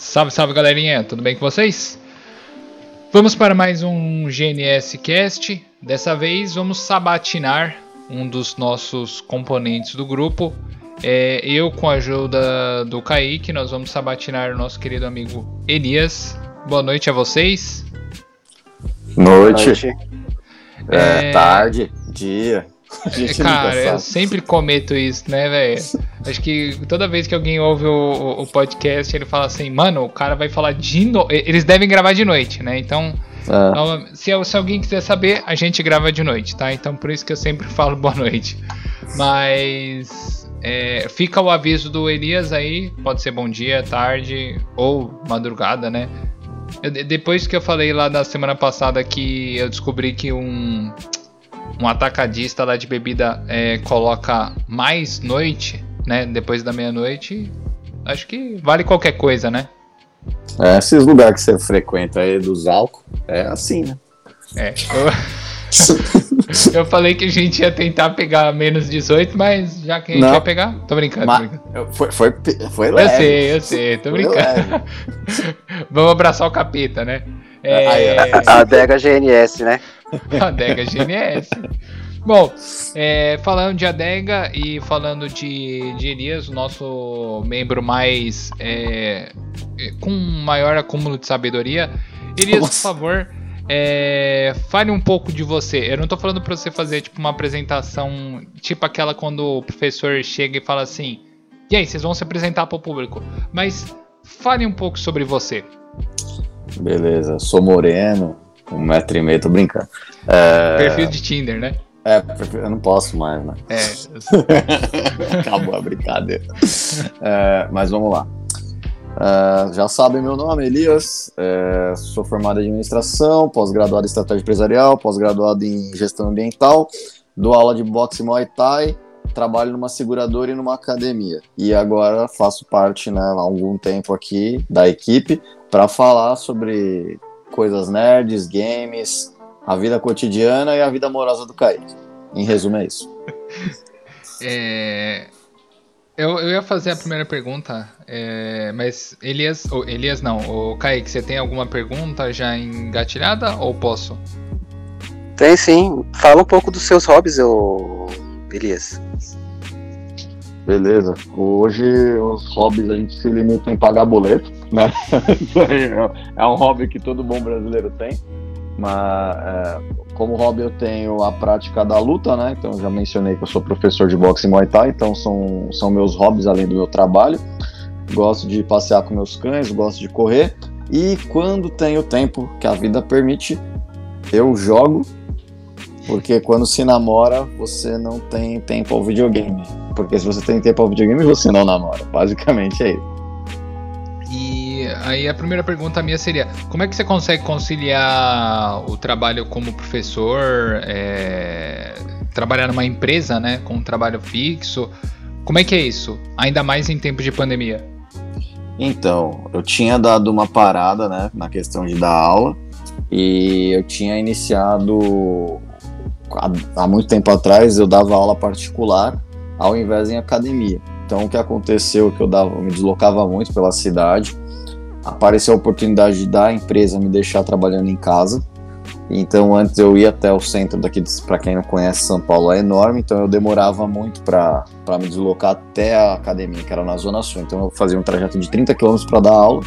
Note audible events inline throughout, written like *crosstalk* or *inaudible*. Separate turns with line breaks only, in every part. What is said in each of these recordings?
Salve, salve galerinha, tudo bem com vocês? Vamos para mais um GNS Cast. Dessa vez vamos sabatinar um dos nossos componentes do grupo. É, eu, com a ajuda do Kaique, nós vamos sabatinar o nosso querido amigo Elias. Boa noite a vocês.
Noite. noite. É, é... Tarde, dia.
Cara, eu sempre cometo isso, né, velho? Acho que toda vez que alguém ouve o, o, podcast, ele fala assim, mano, o cara vai falar de noite. Eles devem gravar de noite, né? Então, é. se, se, alguém quiser saber, a gente grava de noite, tá? Então por isso que eu sempre *laughs* falo boa noite. Mas é, fica o aviso do Elias aí, pode ser bom dia, tarde ou madrugada, né? Eu, depois que eu falei lá da semana passada que eu descobri que um um atacadista lá de bebida é, coloca mais noite, né? Depois da meia-noite, acho que vale qualquer coisa, né?
É, esses lugares que você frequenta aí dos álcool, é assim, né?
É. Eu, *laughs* eu falei que a gente ia tentar pegar menos 18, mas já que a gente Não. ia pegar, tô brincando. Mas, tô brincando.
Foi, foi, foi leve.
Eu sei, eu sei, tô brincando. *laughs* Vamos abraçar o capeta, né?
É... A, adega GNS, né? *laughs*
adega GNS. Bom, é, falando de adega e falando de, de Elias, o nosso membro mais é, é com maior acúmulo de sabedoria. Elias, Nossa. por favor, é, fale um pouco de você. Eu não tô falando para você fazer tipo uma apresentação, tipo aquela quando o professor chega e fala assim: "E aí, vocês vão se apresentar para o público?". Mas fale um pouco sobre você.
Beleza, sou moreno, um metro e meio, tô brincando.
É... Perfil de Tinder, né?
É, eu não posso mais, né? É. *laughs* Acabou a brincadeira. É, mas vamos lá. É, já sabem meu nome, Elias. É, sou formado em administração, pós-graduado em estratégia empresarial, pós-graduado em gestão ambiental. Dou aula de boxe Muay Thai, trabalho numa seguradora e numa academia. E agora faço parte, né, há algum tempo aqui da equipe para falar sobre coisas nerds, games, a vida cotidiana e a vida amorosa do Kaique. Em resumo, é isso. *laughs*
é... Eu, eu ia fazer a primeira pergunta, é... mas Elias, oh, Elias não, o Kaique, você tem alguma pergunta já engatilhada ou posso?
Tem sim. Fala um pouco dos seus hobbies, eu... Elias.
Beleza. Hoje os hobbies a gente se limita em pagar boleto, né? *laughs* é um hobby que todo bom brasileiro tem. Mas é, como hobby eu tenho a prática da luta, né? Então já mencionei que eu sou professor de boxe e Muay Thai, então são, são meus hobbies além do meu trabalho. Gosto de passear com meus cães, gosto de correr. E quando tenho tempo que a vida permite, eu jogo porque quando se namora, você não tem tempo ao videogame. Porque se você tem tempo ao videogame, você não namora. Basicamente é isso.
E aí a primeira pergunta minha seria: como é que você consegue conciliar o trabalho como professor, é, trabalhar numa empresa, né, com um trabalho fixo? Como é que é isso? Ainda mais em tempo de pandemia.
Então, eu tinha dado uma parada, né, na questão de dar aula e eu tinha iniciado há, muito tempo atrás eu dava aula particular ao invés em academia. Então o que aconteceu é que eu dava, me deslocava muito pela cidade, apareceu a oportunidade da empresa me deixar trabalhando em casa. Então antes eu ia até o centro daqui, para quem não conhece, São Paulo é enorme, então eu demorava muito para me deslocar até a academia, que era na Zona Sul. Então eu fazia um trajeto de 30 km para dar aula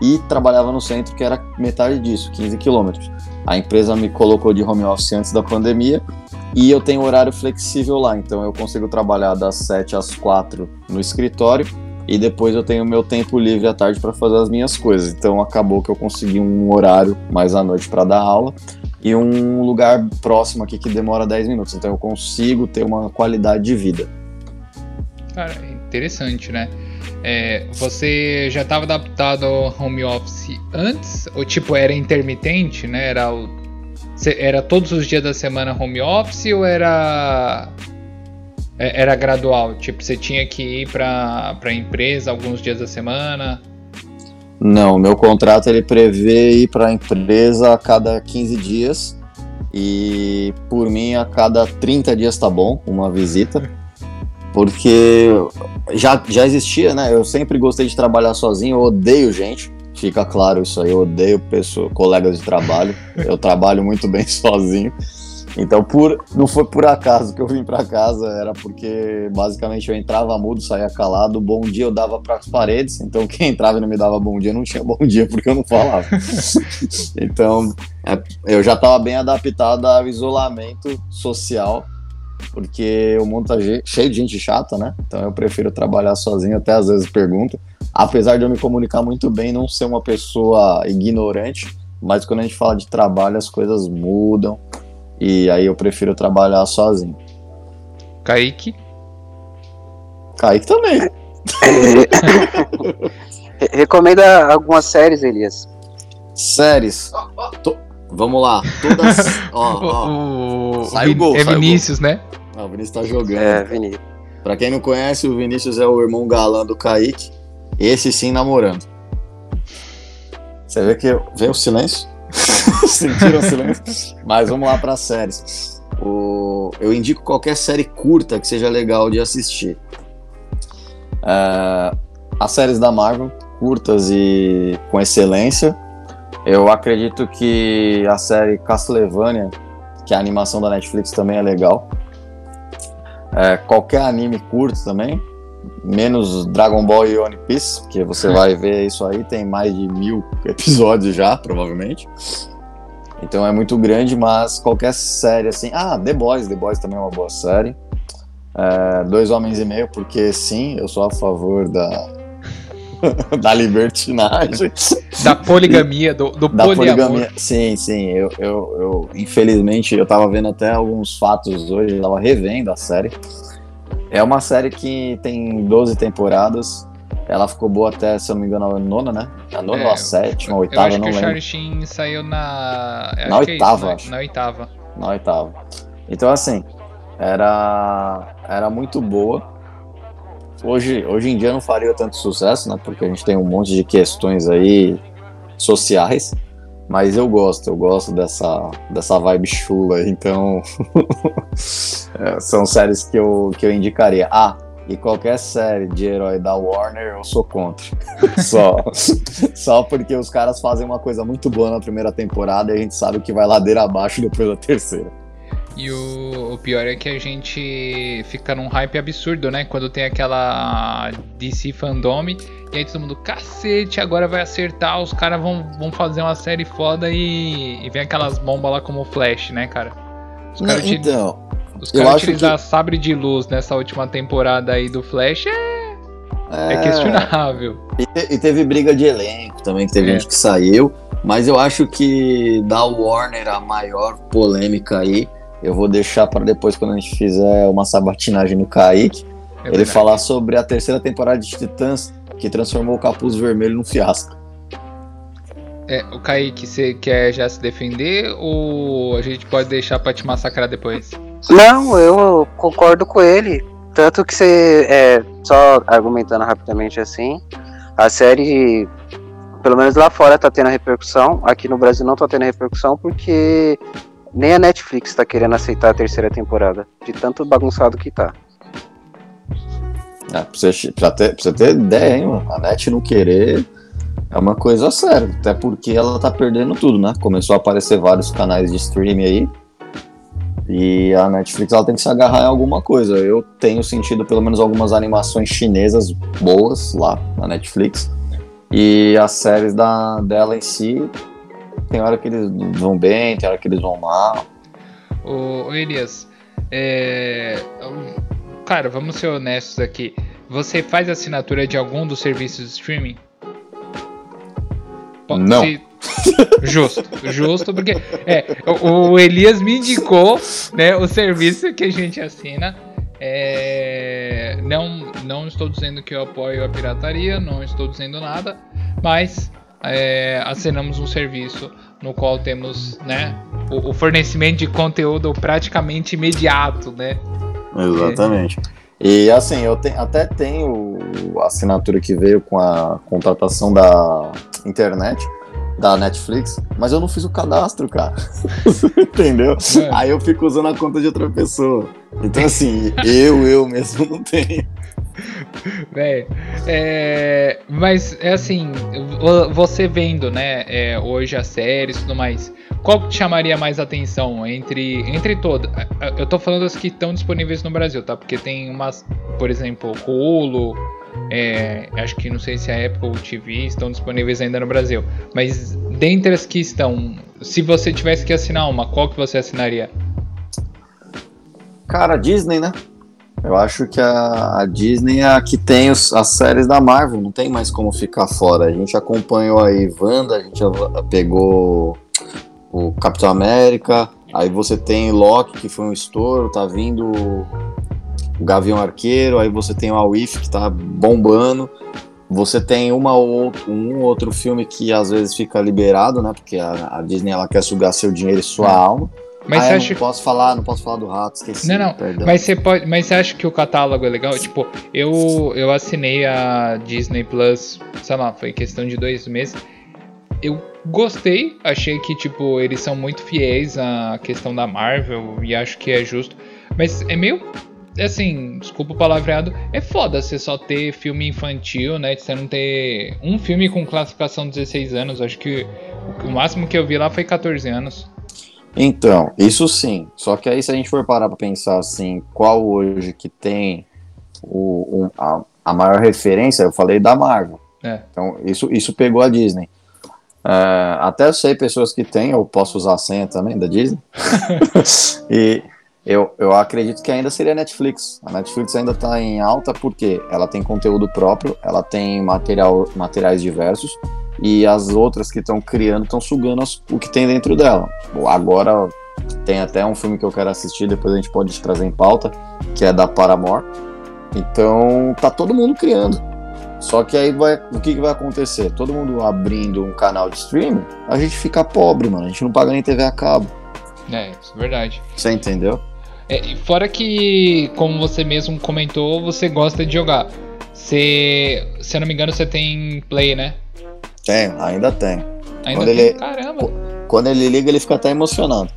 e trabalhava no centro, que era metade disso, 15 quilômetros. A empresa me colocou de home office antes da pandemia e eu tenho horário flexível lá, então eu consigo trabalhar das 7 às 4 no escritório e depois eu tenho meu tempo livre à tarde para fazer as minhas coisas. Então acabou que eu consegui um horário mais à noite para dar aula e um lugar próximo aqui que demora 10 minutos. Então eu consigo ter uma qualidade de vida.
Cara, interessante, né? É, você já estava adaptado ao home office antes? Ou tipo, era intermitente, né? Era, o, era todos os dias da semana home office ou era é, era gradual? Tipo, você tinha que ir para a empresa alguns dias da semana?
Não, meu contrato ele prevê ir para a empresa a cada 15 dias e por mim a cada 30 dias tá bom, uma visita. Porque já, já existia, né? Eu sempre gostei de trabalhar sozinho, eu odeio gente. Fica claro isso aí, eu odeio pessoas, colegas de trabalho. *laughs* Eu trabalho muito bem *laughs* sozinho. Então, por, não foi por acaso que eu vim para casa, era porque basicamente eu entrava mudo, saía calado, bom dia eu dava para as paredes, então quem entrava e não me dava bom dia não tinha bom dia porque eu não falava. *laughs* então, é, eu já estava bem adaptado ao isolamento social, porque o mundo tá cheio de gente chata, né? Então eu prefiro trabalhar sozinho, até às vezes pergunto. Apesar de eu me comunicar muito bem, não ser uma pessoa ignorante, mas quando a gente fala de trabalho, as coisas mudam e aí eu prefiro trabalhar sozinho.
Kaique?
Kaique também. *laughs*
Recomenda algumas séries, Elias.
Séries. Tô... Vamos lá. Todas. ó, *laughs* ó.
O, sai o, gol. É Vinícius,
gol.
né?
Ah, o Vinícius tá jogando.
É, Vinícius.
Pra quem não conhece, o Vinícius é o irmão galã do Kaique. Esse sim namorando. Você vê que vem o silêncio? *laughs* Sentiram o silêncio? Mas vamos lá para séries. O... Eu indico qualquer série curta que seja legal de assistir. É... As séries da Marvel, curtas e com excelência. Eu acredito que a série Castlevania, que é a animação da Netflix, também é legal. É, qualquer anime curto também, menos Dragon Ball e One Piece, que você vai ver isso aí, tem mais de mil *laughs* episódios já, provavelmente. Então é muito grande, mas qualquer série assim. Ah, The Boys, The Boys também é uma boa série. É, dois Homens e Meio, porque sim, eu sou a favor da, *laughs* da libertinagem.
Da poligamia, do, do da poligamia.
Sim, sim. Eu, eu, eu, infelizmente, eu tava vendo até alguns fatos hoje, eu tava revendo a série. É uma série que tem 12 temporadas. Ela ficou boa até, se eu não me engano, a nona, né? A nona é, ou a sétima, a oitava, eu acho não que lembro. o Charlie
saiu na...
na oitava,
é
isso,
né? Na oitava.
Na oitava. Então, assim, era, era muito boa. Hoje, hoje em dia não faria tanto sucesso, né? Porque a gente tem um monte de questões aí sociais. Mas eu gosto, eu gosto dessa, dessa vibe chula, então *laughs* é, são séries que eu, que eu indicaria. Ah, e qualquer série de herói da Warner eu sou contra. *laughs* só, *laughs* só porque os caras fazem uma coisa muito boa na primeira temporada e a gente sabe que vai ladeira abaixo depois da terceira.
E o, o, pior é que a gente fica num hype absurdo, né? Quando tem aquela DC Fandom e aí todo mundo, cacete, agora vai acertar, os caras vão, vão fazer uma série foda e, e vem aquelas bombas lá como Flash, né, cara?
Os caras então,
os caras utilizar que... sabre de luz nessa última temporada aí do Flash é, é... é questionável.
E, e, teve briga de elenco também, que teve é. gente que saiu. Mas eu acho que da Warner a maior polêmica aí eu vou deixar para depois, quando a gente fizer uma sabatinagem no Kaique, é ele falar sobre a terceira temporada de Titãs, que transformou o Capuz Vermelho num fiasco.
É, o Kaique, você quer já se defender ou a gente pode deixar para te massacrar depois?
Não, eu concordo com ele. Tanto que você, é, só argumentando rapidamente assim, a série, pelo menos lá fora, tá tendo repercussão. Aqui no Brasil não tá tendo repercussão porque nem a Netflix tá querendo aceitar a terceira temporada, de tanto bagunçado que tá.
É, pra, você, pra, ter, pra você ter ideia, hein, mano? A Net não querer é uma coisa séria, até porque ela tá perdendo tudo, né? Começou a aparecer vários canais de streaming aí. E a Netflix ela tem que se agarrar em alguma coisa. Eu tenho sentido pelo menos algumas animações chinesas boas lá na Netflix. E as séries da, dela em si tem hora que eles vão bem, tem hora que eles vão mal.
Ô, Elias, é... cara, vamos ser honestos aqui. Você faz assinatura de algum dos serviços de streaming?
Não. Se...
Justo, justo, porque é, o, Elias me indicou né, o serviço que a gente assina. É, não, não estou dizendo que eu apoio a pirataria, não estou dizendo nada, mas é, assinamos um serviço no qual temos né, o, o fornecimento de conteúdo praticamente imediato, né?
Exatamente. É. E assim, eu te, até tenho a assinatura que veio com a contratação da internet. da Netflix, mas eu não fiz o cadastro, cara. *laughs* Entendeu? É. Aí eu fico usando a conta de outra pessoa. Então, assim, eu, eu mesmo não tenho. *laughs*
Véi, é, mas é assim, você vendo, né, é, hoje as séries e tudo mais, qual te chamaria mais atenção entre, entre todas? Eu tô falando das que estão disponíveis no Brasil, tá? Porque tem umas, por exemplo, Hulu, é, acho que não sei se a Apple TV estão disponíveis ainda no Brasil. Mas dentre as que estão, se você tivesse que assinar uma, qual que você assinaria?
Cara, Disney, né? Eu acho que a, a Disney é a que tem os, as séries da Marvel, não tem mais como ficar fora. A gente acompanhou aí Wanda, a gente pegou o Capitão América, aí você tem Loki, que foi um estouro, tá vindo o Gavião Arqueiro, aí você tem o Awif que tá bombando. Você tem uma ou um outro filme que às vezes fica liberado, né? Porque a, a Disney ela quer sugar seu dinheiro e sua é. alma. Mas ah, você acha... não posso falar, não posso falar do rato, esqueci.
Não, não. Perdão. Mas você pode, mas você acha que o catálogo é legal? Tipo, eu eu assinei a Disney Plus, sei lá, foi questão de dois meses. Eu gostei, achei que tipo eles são muito fiéis à questão da Marvel e acho que é justo. Mas é meio assim, desculpa o palavreado, é foda você só ter filme infantil, né? Você não ter um filme com classificação 16 anos. Acho que o máximo que eu vi lá foi 14 anos.
Então, isso sim. Só que aí se a gente for parar pra pensar assim, qual hoje que tem o, o a, a, maior referência, eu falei da Marvel. É. Então, isso, isso pegou a Disney. É, até sei pessoas que têm, eu posso usar a senha também da Disney. *laughs* *laughs* e eu, eu acredito que ainda seria a Netflix. A Netflix ainda está em alta porque ela tem conteúdo próprio, ela tem material, materiais diversos e as outras que estão criando estão sugando as, o que tem dentro dela. Agora tem até um filme que eu quero assistir, depois a gente pode te trazer em pauta, que é da Paramore. Então tá todo mundo criando. Só que aí vai, o que, que vai acontecer? Todo mundo abrindo um canal de streaming, a gente fica pobre, mano. A gente não paga nem TV a cabo.
É, isso é verdade.
Você entendeu?
É, fora que, como você mesmo comentou, você gosta de jogar. Você, se eu não me engano, você tem play, né?
Tem, ainda tem.
Ainda quando tem? Ele, Caramba.
Quando ele liga, ele fica até emocionado.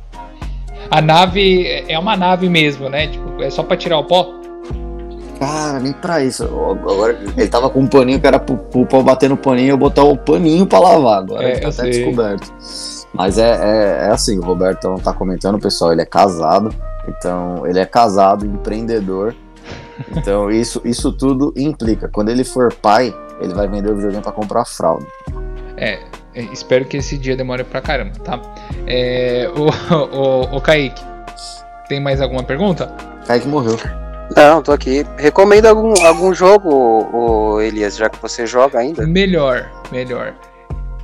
A nave é uma nave mesmo, né? Tipo, é só pra tirar o pó?
Cara, nem pra isso. Agora ele tava com um paninho que era pro, pro pó bater no paninho e eu botar o paninho pra lavar. Agora é, ele tá até sei. descoberto. Mas é, é, é, assim, o Roberto não tá comentando, pessoal, ele é casado. Então, ele é casado, empreendedor. Então, isso, isso tudo implica. Quando ele for pai, ele vai vender o videogame para comprar fralda.
É, é, espero que esse dia demore pra caramba, tá? É, o, *laughs* o, o Kaique, tem mais alguma pergunta?
Kaique morreu.
Não, tô aqui. Recomenda algum, algum jogo, o Elias, já que você joga ainda?
Melhor, melhor.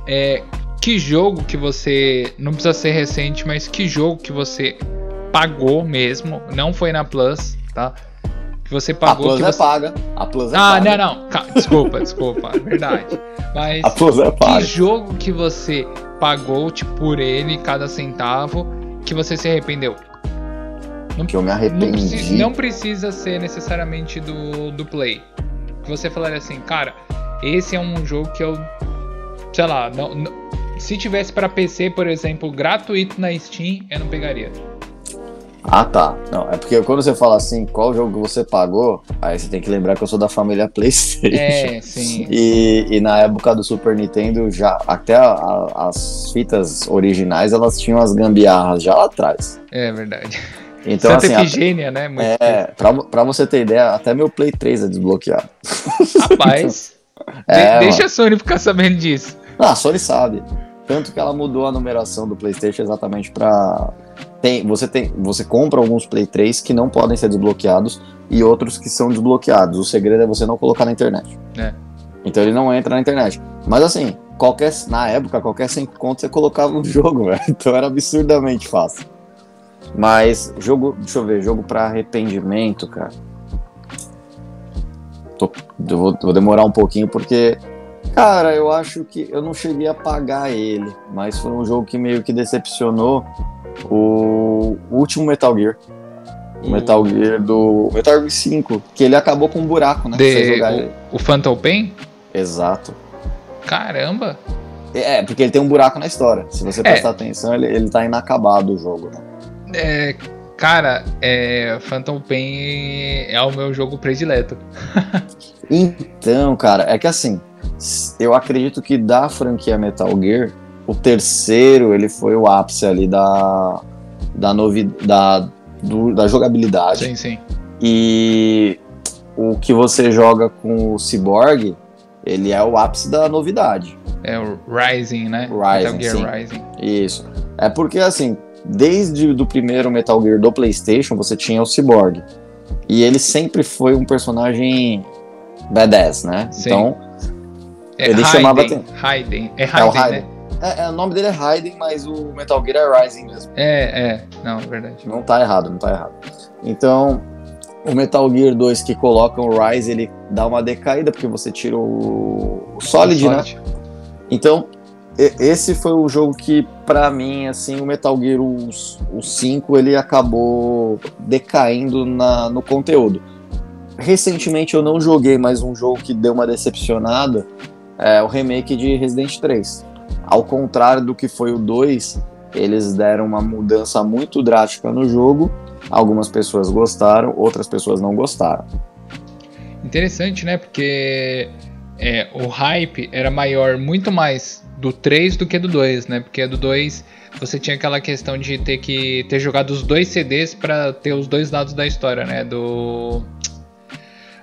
É, que jogo que você. Não precisa ser recente, mas que jogo que você pagou mesmo, não foi na Plus, tá? Que você pagou.
A Plus
é
você... paga. A Plus é
ah,
paga.
não, não. Calma, desculpa, desculpa. É verdade. Mas *laughs*
a Plus é paga.
que jogo que você pagou tipo, por ele, cada centavo, que você se arrependeu?
Não, que eu me arrependi. Não
precisa, não precisa ser necessariamente do, do Play. Que você falaria assim, cara, esse é um jogo que eu. Sei lá, não, não se tivesse para PC, por exemplo, gratuito na Steam, eu não pegaria.
Ah, tá. Não, é porque quando você fala assim, qual jogo você pagou, aí você tem que lembrar que eu sou da família *laughs* PlayStation.
É, sim.
E, e na época do Super Nintendo, já até a, a, as fitas originais, elas tinham as gambiarras já lá atrás.
É verdade.
Então,
Santa
assim,
Efigênia, né?
Muito é, pra, pra, você ter ideia, até meu Play 3 é desbloqueado.
Rapaz, *laughs* é, de, deixa a Sony ficar sabendo disso.
Ah, a Sony sabe. Tanto que ela mudou a numeração do PlayStation exatamente para tem, você tem, você compra alguns Play 3 que não podem ser desbloqueados e outros que são desbloqueados. O segredo é você não colocar na internet.
É.
Então ele não entra na internet. Mas assim, qualquer na época, qualquer 5 contos você colocava no *laughs* jogo, velho. Então era absurdamente fácil. Mas jogo, deixa eu ver, jogo para arrependimento, cara. Tô, vou, vou demorar um pouquinho porque Cara, eu acho que eu não cheguei a pagar ele, mas foi um jogo que meio que decepcionou o último Metal Gear. O Metal Gear do. Metal Gear 5, que ele acabou com um buraco, né?
De, o, o Phantom Pain?
Exato.
Caramba!
É, porque ele tem um buraco na história. Se você prestar é. atenção, ele, ele tá inacabado o jogo, né?
É, cara, é, Phantom Pain é o meu jogo predileto. *laughs*
então, cara, é que assim, eu acredito que da franquia Metal Gear, o terceiro ele foi o ápice ali da da novidade da, do, da jogabilidade.
Sim, sim.
E o que você joga com o Cyborg, ele é o ápice da novidade.
É o Rising, né?
Rising, Metal Gear sim. Rising. Isso. É porque assim, desde o primeiro Metal Gear do PlayStation, você tinha o Cyborg. E ele sempre foi um personagem badass, né?
Sim.
Então,
é ele Raiden, chamava. Raiden. É Raiden, é Raiden. né?
É, é, o nome dele é Raiden, mas o Metal Gear é Rising mesmo.
É, é. Não, é verdade.
Não tá errado, não tá errado. Então, o Metal Gear 2 que coloca o Rise, ele dá uma decaída, porque você tira o, o Solid, o Solid. né? Então, esse foi o jogo que, para mim, assim, o Metal Gear o, o 5, ele acabou decaindo na, no conteúdo. Recentemente eu não joguei mais um jogo que deu uma decepcionada, é o remake de Resident 3. Ao contrário do que foi o 2, eles deram uma mudança muito drástica no jogo. Algumas pessoas gostaram, outras pessoas não gostaram.
Interessante, né? Porque é, o hype era maior, muito mais do 3 do que do 2, né? Porque do 2 você tinha aquela questão de ter que ter jogado os dois CDs para ter os dois lados da história, né? Do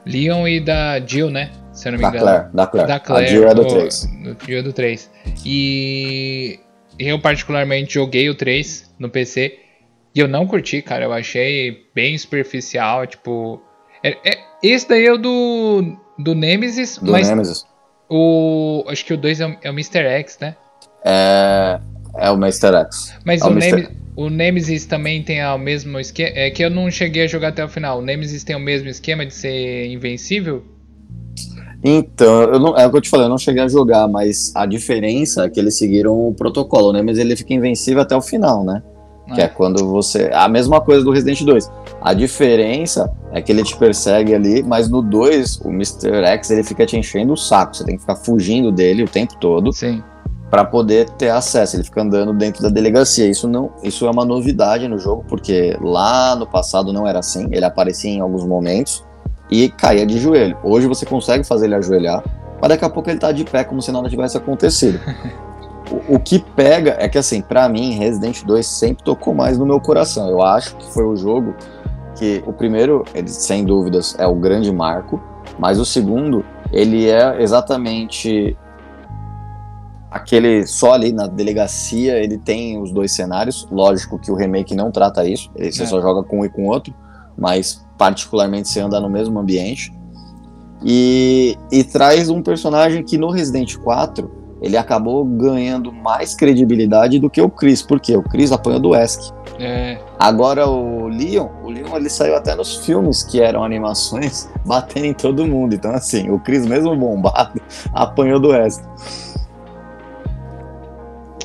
Leon e da Jill, né? Se eu não me
da
engano.
Claire, da Claire.
Da Claire.
A Jill é do 3.
Do Jill é do 3. E eu particularmente joguei o 3 no PC e eu não curti, cara. Eu achei bem superficial, tipo... É, é, esse daí é o do, do Nemesis,
do
mas
Nemesis.
o acho que o 2 é, o, é o Mr. X, né?
É, é o Mr. X.
Mas
é
o, o, o, Nemesis também tem o mesmo esquema. É que eu não cheguei a jogar até o final. O Nemesis tem o mesmo esquema de ser invencível?
Então, eu não, é o que eu te falei, eu não cheguei a jogar, mas a diferença é que eles seguiram o protocolo, né? Mas ele fica invencível até o final, né? Ah. Que é quando você. A mesma coisa do Resident 2. A diferença é que ele te persegue ali, mas no 2, o Mr. X ele fica te enchendo o saco. Você tem que ficar fugindo dele o tempo todo.
Sim.
Para poder ter acesso, ele fica andando dentro da delegacia. Isso não, isso é uma novidade no jogo, porque lá no passado não era assim. Ele aparecia em alguns momentos, e caía de joelho. Hoje você consegue fazer ele ajoelhar, mas daqui a pouco ele tá de pé como se nada tivesse acontecido. *laughs* o, o, que pega é que, assim, para mim, Resident 2 sempre tocou mais no meu coração. Eu acho que foi o jogo que o primeiro, ele, sem dúvidas, é o grande marco, mas o segundo, ele é exatamente aquele só ali na delegacia, ele tem os dois cenários. Lógico que o remake não trata isso, você é. só joga com um e com o outro, mas particularmente se anda no mesmo ambiente. E, e traz um personagem que no Resident 4 ele acabou ganhando mais credibilidade do que o Chris, porque o Chris apanhou do Wesk.
É.
Agora o Leon, o Leon ele saiu até nos filmes que eram animações *laughs* batendo em todo mundo. Então assim, o Chris mesmo bombado *laughs* apanhou do Wesk.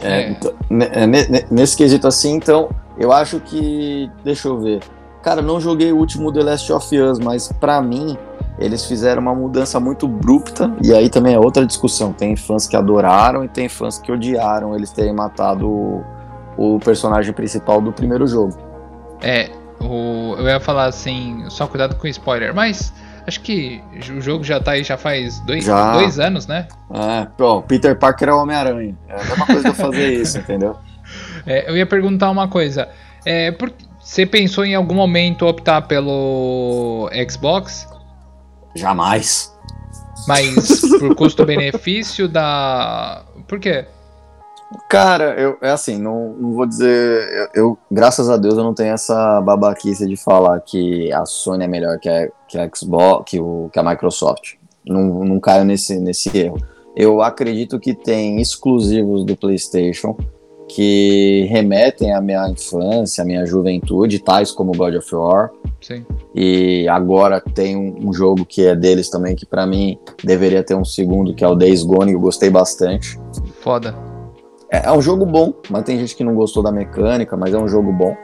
É, é. Então, nesse quesito assim, então, eu acho que. Deixa eu ver. Cara, não joguei o último The Last of Us, mas para mim eles fizeram uma mudança muito abrupta e aí também é outra discussão. Tem fãs que adoraram e tem fãs que odiaram eles terem matado o, o personagem principal do primeiro jogo.
É, o, eu ia falar assim, só cuidado com o spoiler, mas acho que o jogo já tá aí já faz dois, já. dois anos, né?
É, pô, Peter Parker é o Homem-Aranha. É a mesma coisa de eu fazer isso, *laughs* entendeu?
É, eu ia perguntar uma coisa. É, por, você pensou em algum momento optar pelo Xbox?
Jamais.
Mas *laughs* por custo-benefício da. Por quê?
Cara, eu, é assim, não, não vou dizer. Eu, eu, graças a Deus, eu não tenho essa babaquice de falar que a Sony é melhor que a, que a Xbox, que, o, que a Microsoft. Não, não caio nesse, nesse erro. Eu acredito que tem exclusivos do PlayStation que remetem à minha infância, à minha juventude, tais como God of War.
Sim.
E agora tem um, um jogo que é deles também, que para mim deveria ter um segundo, que é o Days Gone, eu gostei bastante.
Foda.
É, é, um jogo bom, mas tem gente que não gostou da mecânica, mas é um jogo bom.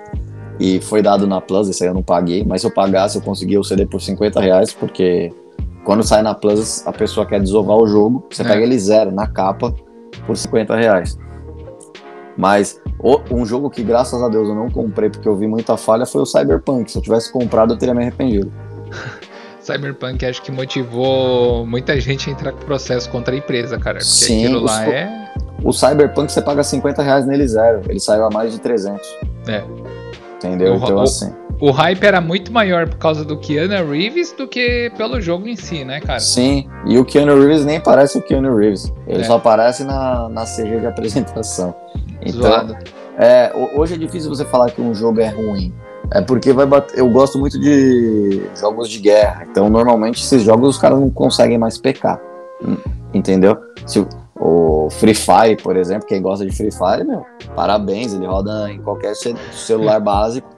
E foi dado na Plus, esse aí eu não paguei, mas se eu pagasse eu conseguia o CD por 50 reais, porque quando sai na Plus a pessoa quer desovar o jogo, você é. pega ele zero na capa por 50 reais. Mas um jogo que, graças a Deus, eu não comprei porque eu vi muita falha foi o Cyberpunk. Se eu tivesse comprado, eu teria me arrependido. *laughs*
Cyberpunk acho que motivou muita gente a entrar com processo contra a empresa, cara. Porque
Sim, aquilo lá é. O Cyberpunk você paga 50 reais nele zero. Ele saiu a mais de 300.
É.
Entendeu? O, então,
o,
assim.
O hype era muito maior por causa do Keanu Reeves do que pelo jogo em si, né, cara?
Sim, e o Keanu Reeves nem parece o Keanu Reeves. Ele é. só aparece na, na CG de apresentação. Então, Zoado. É, hoje é difícil você falar que um jogo é ruim. É porque vai bater, eu gosto muito de jogos de guerra. Então, normalmente, esses jogos os caras não conseguem mais pecar. Entendeu? Se o Free Fire, por exemplo, quem gosta de Free Fire, meu, parabéns, ele roda em qualquer celular básico,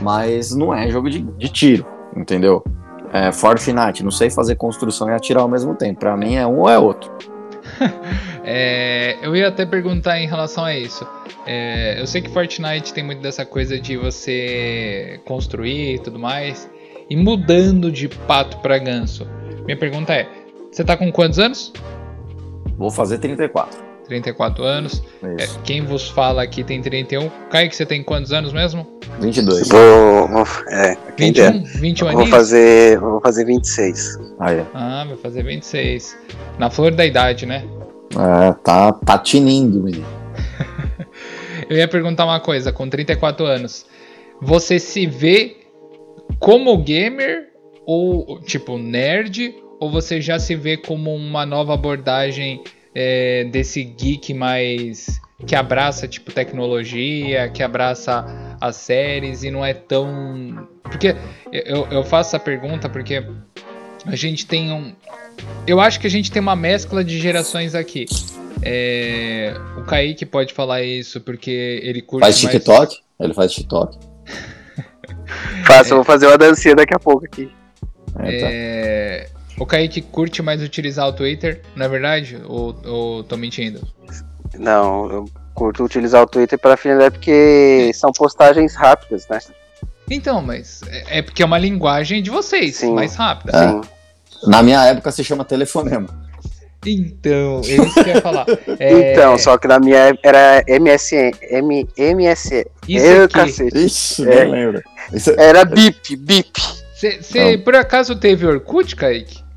mas não é jogo de, de tiro, entendeu? É Fortnite, não sei fazer construção e atirar ao mesmo tempo. Para mim é um ou é outro. *laughs*
é, eu ia até perguntar em relação a isso. É, eu sei que Fortnite tem muito dessa coisa de você construir e tudo mais, e mudando de pato para ganso. Minha pergunta é: você tá com quantos anos?
Vou fazer 34.
34 anos. É, quem vos fala aqui tem 31. Kaique, você tem quantos anos mesmo?
22.
Vou, vou é,
21? 21
vou fazer, vou fazer 26.
Ah, é. ah, vai fazer 26. Na flor da idade, né?
É, tá, tá tinindo, menino. *laughs*
Eu ia perguntar uma coisa, com 34 anos, você se vê como gamer ou tipo nerd ou você já se vê como uma nova abordagem é, desse geek mais que abraça tipo tecnologia, que abraça as séries e não é tão porque eu, eu faço essa pergunta porque a gente tem um eu acho que a gente tem uma mescla de gerações aqui. É, o Kaique pode falar isso porque ele curte.
Faz TikTok? Mais... Ele faz TikTok. *laughs*
Faço, é, vou fazer uma dancinha daqui a pouco aqui.
É, tá. O Kaique curte mais utilizar o Twitter, não é verdade? Ou, ou tô mentindo?
Não, eu curto utilizar o Twitter para finalidade porque são postagens rápidas, né?
Então, mas é, é porque é uma linguagem de vocês, Sim. mais rápida.
Sim. Na minha época se chama telefonema.
Então, eu isso que ia falar. *laughs*
É... Então, só que na minha época era MSN. M, MS.
Isso eu, aqui. Cacete.
Ixi, é. não lembro.
Isso... Era bip, bip.
Você por acaso teve Orkut, Kaique?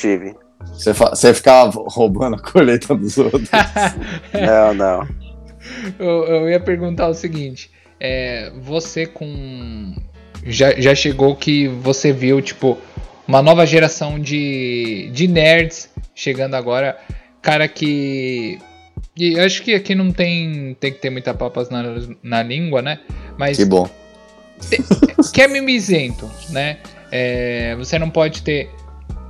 Tive.
Você ficava roubando a colheita dos outros? *laughs*
não, não.
Eu, eu, ia perguntar o seguinte: é, você com. Já, já chegou que você viu, tipo, uma nova geração de, de nerds chegando agora. Cara que. E acho que aqui não tem, tem que ter muita papas na, na língua, né? Mas.
Que bom.
que é mimizento, né? É, você não pode ter,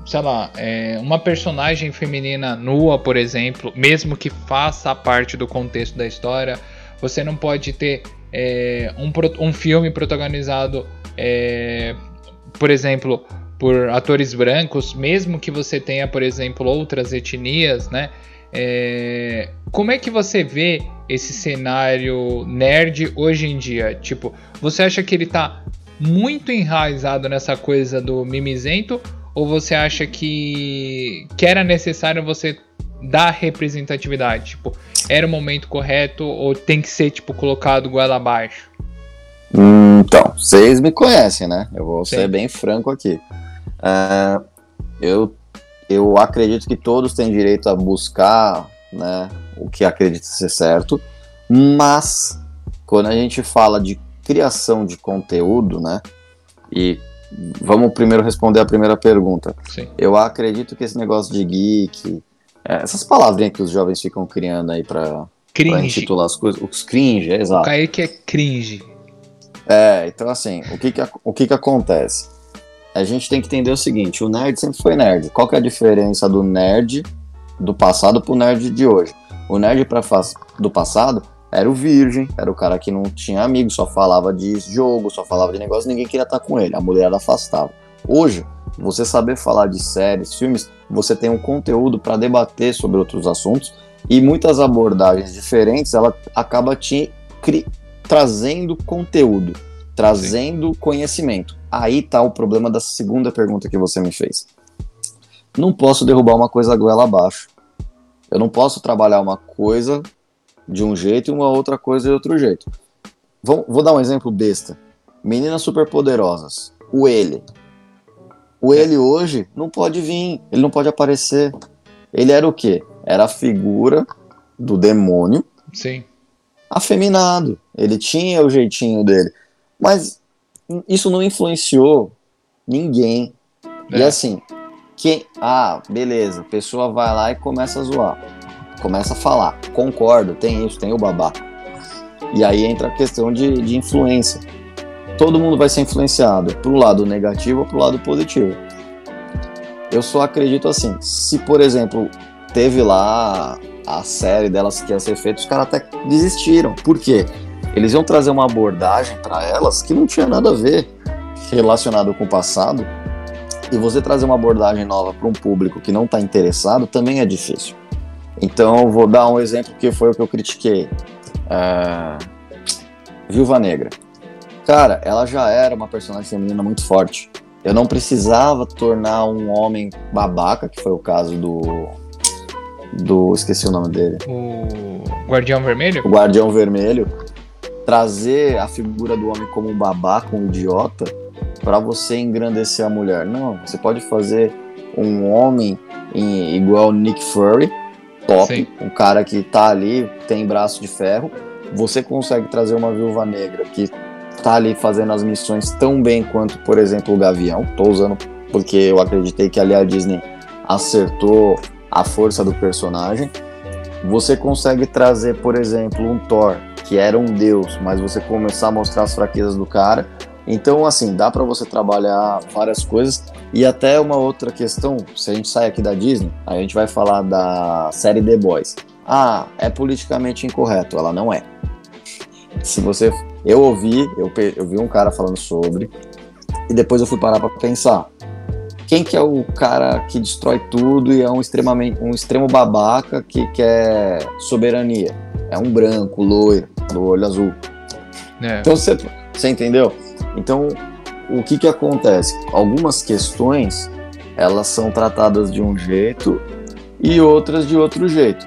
sei lá, é, uma personagem feminina nua, por exemplo, mesmo que faça parte do contexto da história. Você não pode ter é, um, um filme protagonizado, é, por exemplo, por atores brancos, mesmo que você tenha, por exemplo, outras etnias, né? É, como é que você vê esse cenário nerd hoje em dia? Tipo, você acha que ele tá muito enraizado nessa coisa do mimizento? Ou você acha que, que era necessário você dar representatividade? Tipo, era o momento correto ou tem que ser, tipo, colocado goela abaixo?
Então, vocês me conhecem, né? Eu vou Sim. ser bem franco aqui. Uh, eu, eu acredito que todos têm direito a buscar né, o que acredita ser certo, mas quando a gente fala de criação de conteúdo, né, e vamos primeiro responder a primeira pergunta.
Sim.
Eu acredito que esse negócio de geek, é, essas palavrinhas que os jovens ficam criando aí para intitular as coisas, os cringe, é, exato. O
Kaique é cringe.
É, então assim, o que que, o que que acontece? a gente tem que entender o seguinte: o nerd sempre foi nerd. Qual que é a diferença do nerd do passado pro nerd de hoje? O nerd pra do passado era o virgem, era o cara que não tinha amigos, só falava de jogo, só falava de negócio, ninguém queria estar com ele, a mulher afastava. Hoje, você saber falar de séries, filmes, você tem um conteúdo para debater sobre outros assuntos e muitas abordagens diferentes, ela acaba te trazendo conteúdo, trazendo Sim. conhecimento. Aí tá o problema da segunda pergunta que você me fez. Não posso derrubar uma coisa goela abaixo. Eu não posso trabalhar uma coisa de um jeito e uma outra coisa de outro jeito. Vou, vou dar um exemplo besta. Meninas superpoderosas. O ele. O ele hoje não pode vir, ele não pode aparecer. Ele era o quê? Era a figura do demônio.
Sim.
Afeminado. Ele tinha o jeitinho dele. Mas isso não influenciou ninguém. É. E assim, quem. Ah, beleza. A pessoa vai lá e começa a zoar. Começa a falar. Concordo, tem isso, tem o babá. E aí entra a questão de, de influência. Todo mundo vai ser influenciado pro lado negativo ou pro lado positivo. Eu só acredito assim, se por exemplo teve lá a série delas que ia ser feita, os caras até desistiram. Por quê? Eles iam trazer uma abordagem para elas que não tinha nada a ver relacionado com o passado. E você trazer uma abordagem nova para um público que não está interessado também é difícil. Então, eu vou dar um exemplo que foi o que eu critiquei. É... Viúva Negra. Cara, ela já era uma personagem feminina muito forte. Eu não precisava tornar um homem babaca, que foi o caso do. Do. Esqueci o nome dele.
O Guardião Vermelho?
O Guardião Vermelho. Trazer a figura do homem como um babaca, um idiota, para você engrandecer a mulher. Não, você pode fazer um homem em, igual Nick Fury, top, Sim. um cara que tá ali, tem braço de ferro. Você consegue trazer uma viúva negra que tá ali fazendo as missões tão bem quanto, por exemplo, o Gavião. Tô usando porque eu acreditei que ali a Disney acertou a força do personagem. Você consegue trazer, por exemplo, um Thor, que era um deus, mas você começar a mostrar as fraquezas do cara. Então, assim, dá para você trabalhar várias coisas. E até uma outra questão, se a gente sai aqui da Disney, a gente vai falar da série The Boys. Ah, é politicamente incorreto. Ela não é. Se você eu ouvi, eu, eu vi um cara falando sobre, e depois eu fui parar para pensar. Quem que é o cara que destrói tudo e é um extremamente um extremo babaca que quer soberania? É um branco, loiro, do olho azul. É. Então você, você entendeu? Então o que que acontece? Algumas questões elas são tratadas de um jeito e outras de outro jeito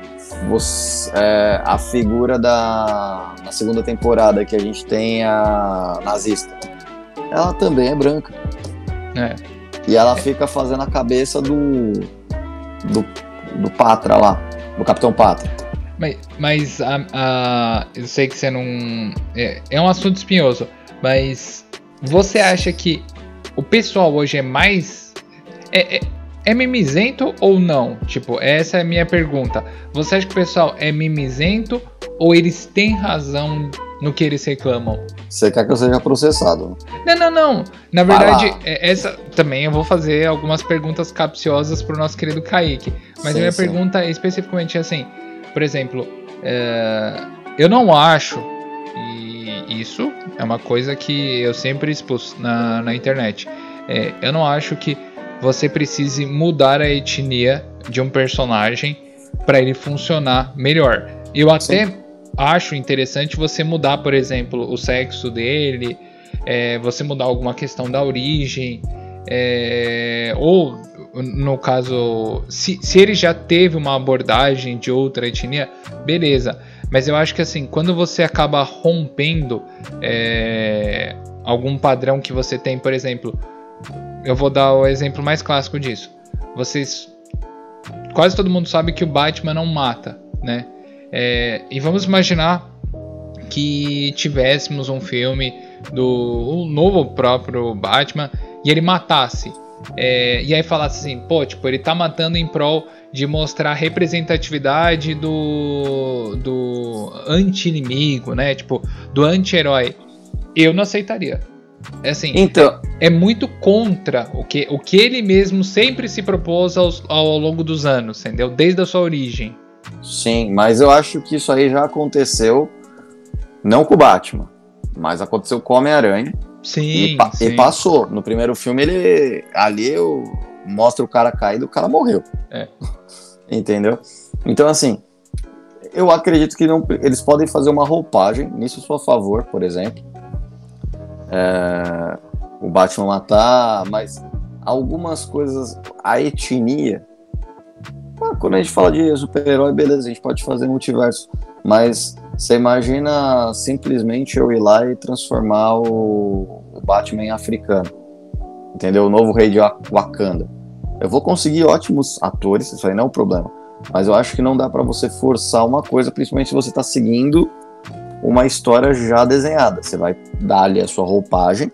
você, é, a figura da na segunda temporada que a gente tem a nazista, ela também é branca.
É.
E ela fica fazendo a cabeça do do, do Patra lá, do Capitão Patra.
Mas, mas a, a, eu sei que você não. É, é um assunto espinhoso, mas você acha que o pessoal hoje é mais. É, é, é mimizento ou não? Tipo, essa é a minha pergunta. Você acha que o pessoal é mimizento ou eles têm razão no que eles reclamam?
Você quer que eu seja processado?
Não, não, não. Na verdade, é, essa também eu vou fazer algumas perguntas capciosas pro nosso querido Kaique. Mas sim, a minha sim. pergunta é especificamente assim: por exemplo, é, eu não acho, e isso é uma coisa que eu sempre expus na, na internet. É, eu não acho que você precise mudar a etnia de um personagem para ele funcionar melhor. Eu até Sim. acho interessante você mudar, por exemplo, o sexo dele, é, você mudar alguma questão da origem, é, ou no caso, se, se ele já teve uma abordagem de outra etnia, beleza. Mas eu acho que assim, quando você acaba rompendo é, algum padrão que você tem, por exemplo, eu vou dar o exemplo mais clássico disso. Vocês. Quase todo mundo sabe que o Batman não mata, né? É, e vamos imaginar que tivéssemos um filme do um novo próprio Batman e ele matasse. É, e aí falasse assim, pô, tipo, ele tá matando em prol de mostrar a representatividade do, do anti-inimigo, né? Tipo, do anti-herói. Eu não aceitaria. É assim, então, é, é, muito contra o que, o que ele mesmo sempre se propôs aos, ao longo dos anos, entendeu? Desde a sua origem.
Sim, mas eu acho que isso aí já aconteceu, não com o Batman, mas aconteceu com o Homem-Aranha.
Sim,
e,
sim.
e, passou. No primeiro filme, ele. Ali eu mostra o cara caído, o cara morreu.
É. *laughs*
Entendeu? Então, assim, eu acredito que não, eles podem fazer uma roupagem, nisso a sua favor, por exemplo é, o Batman matar, mas algumas coisas, a etnia, Ah, quando a gente fala de super-herói, beleza, a gente pode fazer multiverso. Mas você imagina simplesmente eu ir lá e transformar o, o Batman em africano. Entendeu? O novo rei de Wakanda. Eu vou conseguir ótimos atores, isso aí não é um problema. Mas eu acho que não dá para você forçar uma coisa, principalmente se você está seguindo uma história já desenhada. Você vai dar ali a sua roupagem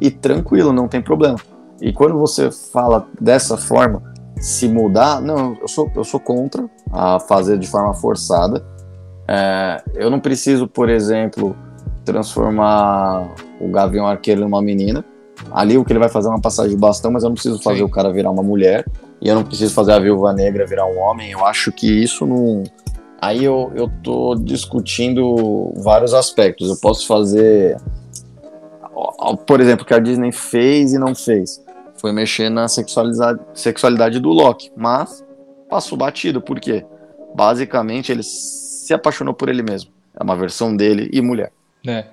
e tranquilo, não tem problema. E quando você fala dessa forma, se mudar, não, eu sou, eu sou contra a fazer de forma forçada. É, eu não preciso, por exemplo, transformar o Gavião Arqueiro numa menina. Ali o que ele vai fazer é uma passagem de bastão, mas eu não preciso fazer Sim. o cara virar uma mulher. E eu não preciso fazer a viúva negra virar um homem. Eu acho que isso não. Aí eu, eu tô discutindo vários aspectos. Eu posso fazer por exemplo, que a Disney fez e não fez, foi mexer na sexualidade, do Loki, mas passou batido, por quê? Basicamente, ele se apaixonou por ele mesmo. É uma versão dele e mulher.
É.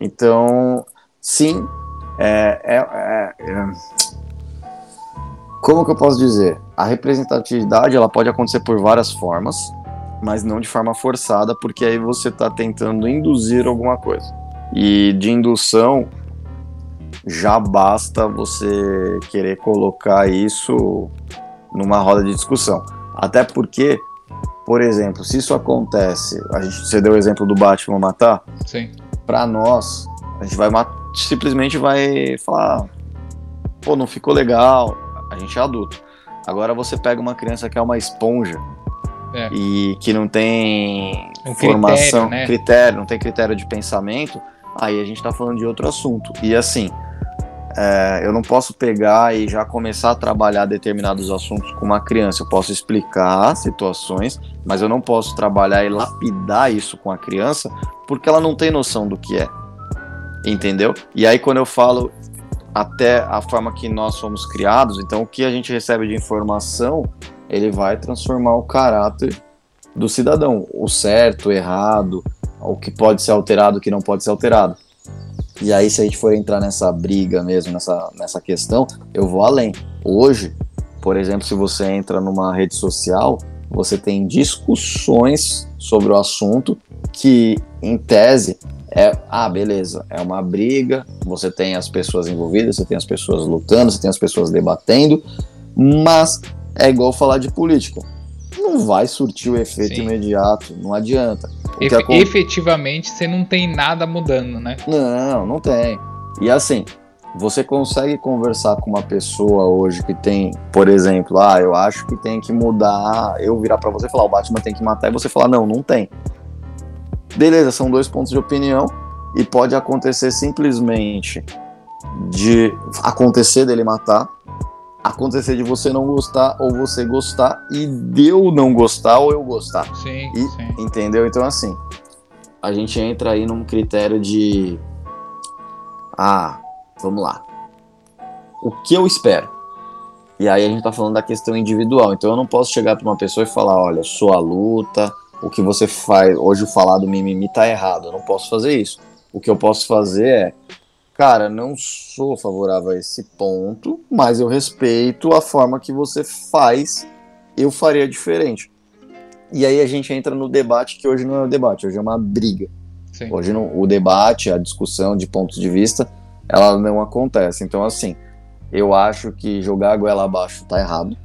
Então, sim, é, é, é, é, como que eu posso dizer? A representatividade ela pode acontecer por várias formas, mas não de forma forçada, porque aí você está tentando induzir alguma coisa. E de indução, já basta você querer colocar isso numa roda de discussão. Até porque, por exemplo, se isso acontece, a gente, você deu o exemplo do Batman matar,
Sim.
Pra nós, a gente vai simplesmente vai falar, pô, não ficou legal, a gente é adulto. Agora você pega uma criança que é uma esponja é. e que não tem um formação, critério, né? critério, não tem critério de pensamento, aí a gente está falando de outro assunto. E assim, é, eu não posso pegar e já começar a trabalhar determinados assuntos com uma criança. Eu posso explicar situações, mas eu não posso trabalhar e lapidar isso com a criança porque ela não tem noção do que é. Entendeu? E aí, quando eu falo até a forma que nós somos criados, então o que a gente recebe de informação, ele vai transformar o caráter do cidadão, o certo, o errado, o que pode ser alterado, o que não pode ser alterado. E aí, se a gente for entrar nessa briga mesmo, nessa, nessa questão, eu vou além. Hoje, por exemplo, se você entra numa rede social, você tem discussões sobre o assunto que, em tese, é, ah, beleza, é uma briga, você tem as pessoas envolvidas, você tem as pessoas lutando, você tem as pessoas debatendo, mas é igual falar de política. Não vai surtir o efeito Sim. imediato, não adianta.
Efe Efetivamente, você não tem nada mudando, né?
Não, não tem. E assim, você consegue conversar com uma pessoa hoje que tem, por exemplo, ah, eu acho que tem que mudar, eu virar para você e falar, o Batman tem que matar, e você falar, não, não tem. Beleza, são dois pontos de opinião e pode acontecer simplesmente de acontecer dele matar, acontecer de você não gostar ou você gostar e de eu não gostar ou eu gostar.
Sim,
e,
sim.
Entendeu? Então, assim, a gente entra aí num critério de. Ah, vamos lá. O que eu espero? E aí a gente tá falando da questão individual. Então eu não posso chegar para uma pessoa e falar: olha, sua luta, o que você faz, hoje o falar do mimimi tá errado. Eu não posso fazer isso. O que eu posso fazer é Cara, não sou favorável a esse ponto, mas eu respeito a forma que você faz, eu faria diferente. E aí a gente entra no debate que hoje não é um debate, hoje é uma briga. Sim. Hoje não, o debate, a discussão de pontos de vista, ela não acontece. Então, assim, eu acho que jogar a goela abaixo tá errado.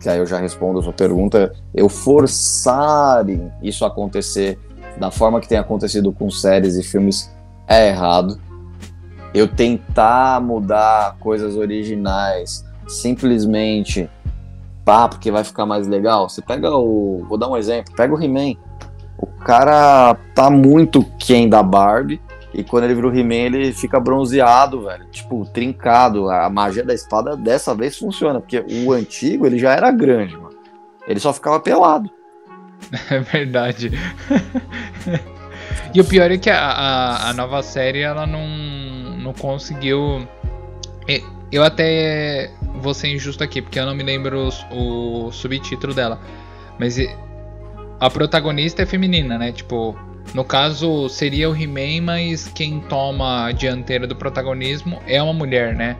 Que aí eu já respondo a sua pergunta. Eu forçar isso acontecer da forma que tem acontecido com séries e filmes é errado eu tentar mudar coisas originais simplesmente pá, porque vai ficar mais legal. Você pega o. Vou dar um exemplo, pega o He-Man. O cara tá muito quem da Barbie. E quando ele vira o He-Man, ele fica bronzeado, velho. Tipo, trincado. A magia da espada dessa vez funciona. Porque o antigo, ele já era grande, mano. Ele só ficava pelado. *laughs*
É verdade. *laughs* e o pior é que a, a, a nova série, ela não não conseguiu. Eu até vou ser injusto aqui, porque eu não me lembro o, o subtítulo dela. Mas a protagonista é feminina, né? Tipo, no caso seria o He-Man, mas quem toma a dianteira do protagonismo é uma mulher, né?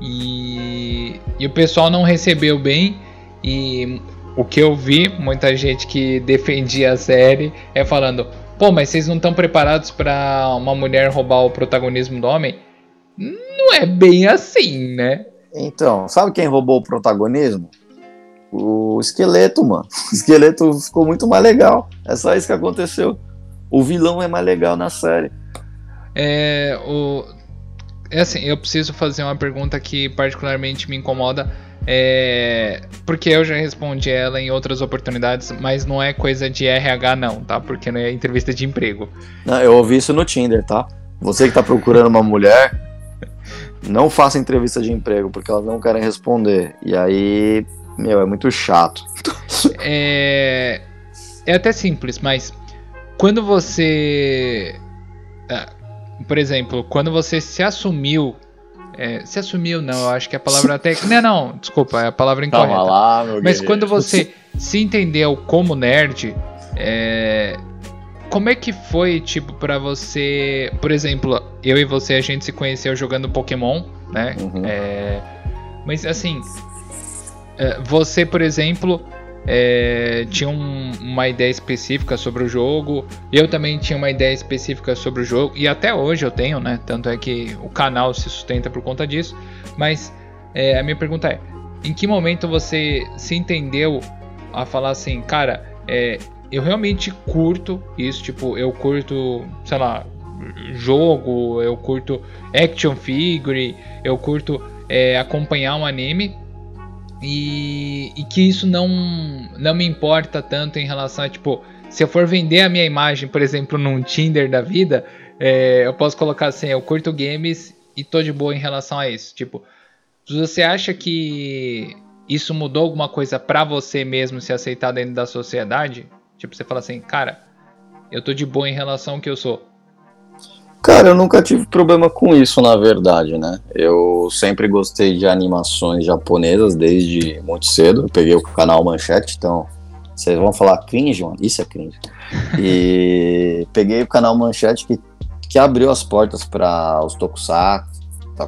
E, e o pessoal não recebeu bem. E o que eu vi, muita gente que defendia a série é falando: pô, mas vocês não estão preparados para uma mulher roubar o protagonismo do homem? Não é bem assim, né?
Então, sabe quem roubou o protagonismo? O esqueleto, mano. *laughs* O esqueleto ficou muito mais legal. É só isso que aconteceu. O vilão é mais legal na série.
É, o... é assim, eu preciso fazer uma pergunta que particularmente me incomoda. É... Porque eu já respondi ela em outras oportunidades, mas não é coisa de RH, não, tá? Porque não é entrevista de emprego.
Não, eu ouvi isso no Tinder, tá? Você que tá procurando uma mulher, não faça entrevista de emprego, porque elas não querem responder. E aí, meu, é muito chato. *laughs*
É, é até simples, mas quando você. Ah, por exemplo, quando você se assumiu. É, se assumiu, não, eu acho que a palavra até. Não, não, desculpa, é a palavra incorreta. Calma lá, meu Mas querido. quando você *laughs* se entendeu como nerd, é, como é que foi, tipo, para você. Por exemplo, eu e você, a gente se conheceu jogando Pokémon, né? Uhum. É, mas assim. É, você, por exemplo, é, tinha um, uma ideia específica sobre o jogo. Eu também tinha uma ideia específica sobre o jogo. E até hoje eu tenho, né? Tanto é que o canal se sustenta por conta disso. Mas é, a minha pergunta é: em que momento você se entendeu a falar assim, cara, é, eu realmente curto isso, tipo, eu curto, sei lá, jogo, eu curto action figure, eu curto é, acompanhar um anime e, e, que isso não, não me importa tanto em relação a, tipo, se eu for vender a minha imagem, por exemplo, num Tinder da vida, é, eu posso colocar assim, eu curto games e tô de boa em relação a isso. Tipo, você acha que isso mudou alguma coisa para você mesmo se aceitar dentro da sociedade? Tipo, você fala assim, cara, eu tô de boa em relação ao que eu sou.
Cara, eu nunca tive problema com isso, na verdade, né? Eu sempre gostei de animações japonesas desde muito cedo. Eu peguei o canal Manchete, então vocês vão falar cringe, mano? Isso é cringe. *laughs* E peguei o canal Manchete que, que abriu as portas para os Tokusatsu.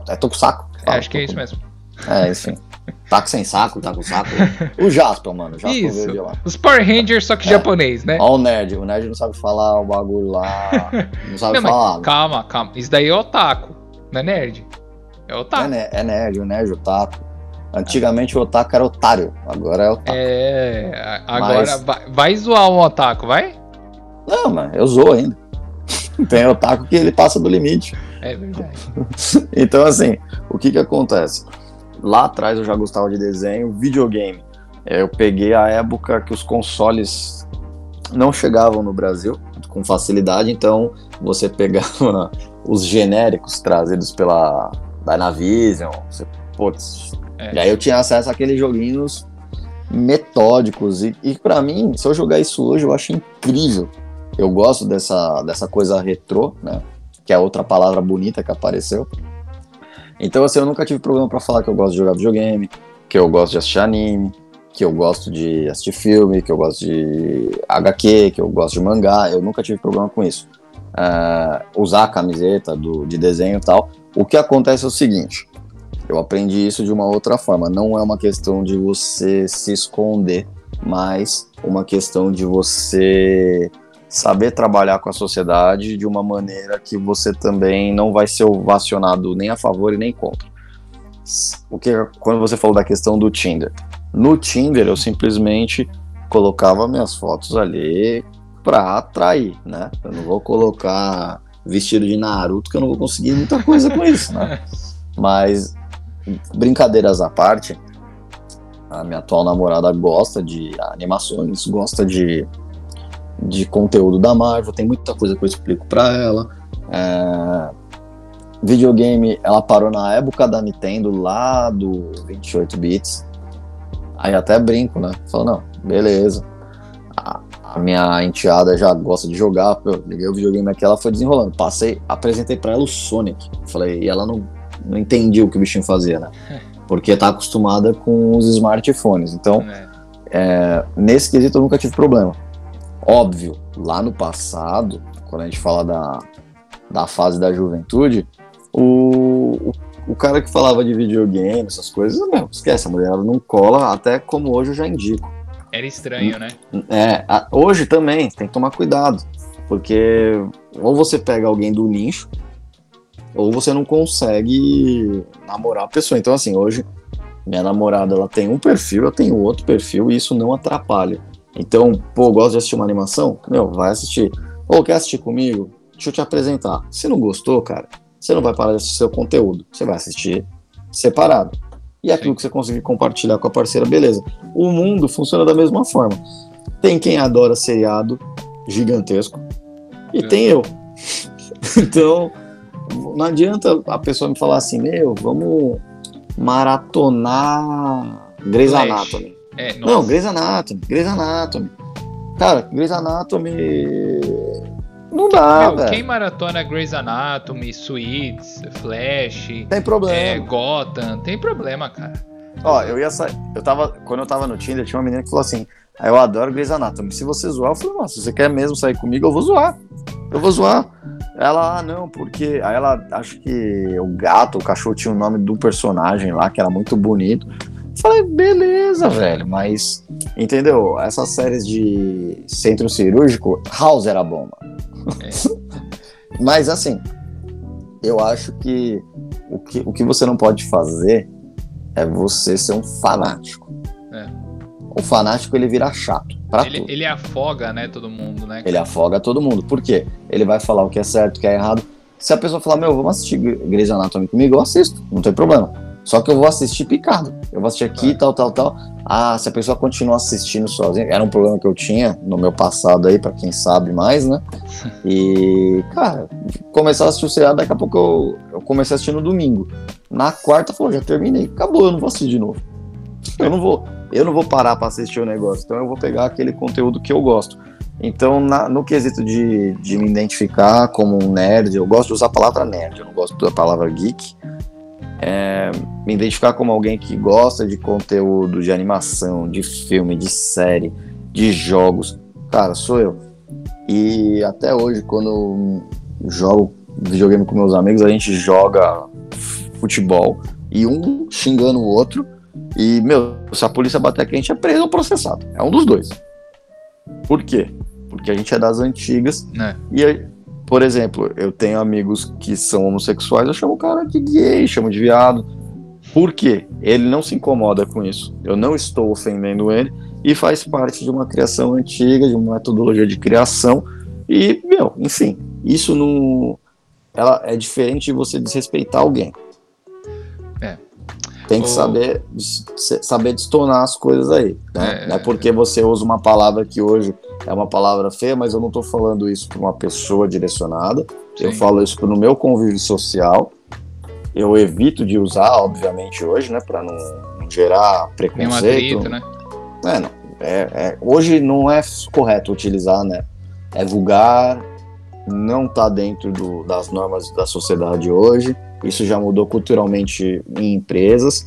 É Tokusatsu?
É, acho que é isso mesmo.
É, enfim. *laughs* Tá sem saco, tá com saco. O Jasper, mano. O Jasper
Isso. veio lá. Os Power Rangers, só que é. japonês, né?
Ó o nerd. O nerd não sabe falar o bagulho lá. *laughs* Não sabe não, falar.
Calma, calma. Isso daí é otaku. Não é nerd. É otaku.
É, é nerd, o nerd, otaku. Antigamente o otaku era otário. Agora é otaku.
É. Agora Mas... vai, vai zoar um otaku, vai?
Não, mas eu zoo ainda. *laughs* Tem otaku que ele passa do limite.
É verdade.
então, assim, o que que acontece? Lá atrás eu já gostava de desenho, videogame. É, eu peguei a época que os consoles não chegavam no Brasil com facilidade, então você pegava *laughs* os genéricos trazidos pela Dynavision, você, putz, é. e aí eu tinha acesso àqueles joguinhos metódicos e, e para mim, se eu jogar isso hoje, eu acho incrível. Eu gosto dessa, dessa coisa retrô, né? Que é outra palavra bonita que apareceu. Então, assim, eu nunca tive problema para falar que eu gosto de jogar videogame, que eu gosto de assistir anime, que eu gosto de assistir filme, que eu gosto de HQ, que eu gosto de mangá. Eu nunca tive problema com isso. Uh, usar a camiseta do, de desenho e tal. O que acontece é o seguinte: eu aprendi isso de uma outra forma. Não é uma questão de você se esconder, mas uma questão de você saber trabalhar com a sociedade de uma maneira que você também não vai ser ovacionado nem a favor e nem contra. O que quando você falou da questão do Tinder, no Tinder eu simplesmente colocava minhas fotos ali para atrair, né? Eu não vou colocar vestido de Naruto que eu não vou conseguir muita coisa com isso, né? *laughs* Mas brincadeiras à parte, a minha atual namorada gosta de animações, gosta de de conteúdo da Marvel, tem muita coisa que eu explico para ela. É, videogame, ela parou na época da Nintendo, lá do 28 bits. Aí até brinco, né? Falo, não, beleza. A, a minha enteada já gosta de jogar. Eu liguei o videogame aqui, ela foi desenrolando. Passei, apresentei para ela o Sonic. Falei, e ela não, não entendia o que o bichinho fazia, né? *laughs* Porque tá acostumada com os smartphones. Então, é. É, nesse quesito eu nunca tive problema. Óbvio, lá no passado, quando a gente fala da, da fase da juventude, o, o, o cara que falava de videogame, essas coisas, não, esquece, a mulher não cola, até como hoje eu já indico.
Era estranho, né?
É, hoje também tem que tomar cuidado, porque ou você pega alguém do nicho, ou você não consegue namorar a pessoa. Então, assim, hoje minha namorada ela tem um perfil, eu tenho outro perfil, e isso não atrapalha. Então, pô, gosto de assistir uma animação? Meu, vai assistir. Ou quer assistir comigo? Deixa eu te apresentar. Se não gostou, cara, você não vai parar de assistir seu conteúdo. Você vai assistir separado. E aquilo que você conseguir compartilhar com a parceira, beleza. O mundo funciona da mesma forma. Tem quem adora seriado gigantesco e é. tem eu. *laughs* então, não adianta a pessoa me falar assim, meu, vamos maratonar Grey's. Anatomy. É, não, Grey's Anatomy, Grey's Anatomy. Cara, Grey's Anatomy não dá,
velho. Quem maratona Grey's Anatomy, Suits, Flash,
tem problema. É,
Gotham, tem problema, cara.
Ó, eu ia sair. Eu tava. Quando eu tava no Tinder, tinha uma menina que falou assim: ah, Eu adoro Grey's Anatomy. Se você zoar, eu falei, nossa, se você quer mesmo sair comigo, eu vou zoar. Eu vou zoar. Ela, ah, não, porque. Aí ela, acho que o gato, o cachorro tinha o nome do personagem lá, que era muito bonito. Falei, beleza, velho, mas. Entendeu? Essas séries de centro cirúrgico, House era bom. É. *laughs* mas assim, eu acho que o, que o que você não pode fazer é você ser um fanático. É. O fanático ele vira chato. Pra
ele,
tudo.
ele afoga, né, todo mundo, né?
Ele afoga todo mundo. Por quê? Ele vai falar o que é certo, o que é errado. Se a pessoa falar, meu, vamos assistir Grey's Anatomy comigo, eu assisto, não tem problema. Só que eu vou assistir picado. Eu vou assistir aqui, tal, tal, tal. Ah, se a pessoa continua assistindo sozinha, era um problema que eu tinha no meu passado aí, para quem sabe mais, né? *laughs* E, cara, começar a assistir o seriado, daqui a pouco eu, eu comecei a assistir no domingo. Na quarta, falou, já terminei. Acabou, eu não vou assistir de novo. Eu não vou, eu não vou parar para assistir o negócio. Então eu vou pegar aquele conteúdo que eu gosto. Então, na, no quesito de, de me identificar como um nerd, eu gosto de usar a palavra nerd, eu não gosto da palavra geek é, me identificar como alguém que gosta de conteúdo, de animação, de filme, de série, de jogos, cara, sou eu. E até hoje, quando jogo videogame com meus amigos, a gente joga futebol e um xingando o outro. E, meu, se a polícia bater aqui, a gente é preso ou processado. É um dos dois. Por quê? Porque a gente é das antigas. É. E por exemplo, eu tenho amigos que são homossexuais, eu chamo o cara de gay, chamo de viado. Por quê? Ele não se incomoda com isso. Eu não estou ofendendo ele e faz parte de uma criação antiga, de uma metodologia de criação. E, meu, enfim, isso não. Ela é diferente de você desrespeitar alguém. Tem que o... saber, saber destonar as coisas aí. Né? É, não é porque você usa uma palavra que hoje é uma palavra feia, mas eu não estou falando isso para uma pessoa direcionada. Sim. Eu falo isso no meu convívio social. Eu evito de usar, obviamente, hoje, né, para não, não, gerar preconceito. Atrito, né? É, não. É, é, hoje não é correto utilizar, né? É vulgar, não está dentro do, das normas da sociedade hoje. Isso já mudou culturalmente em empresas.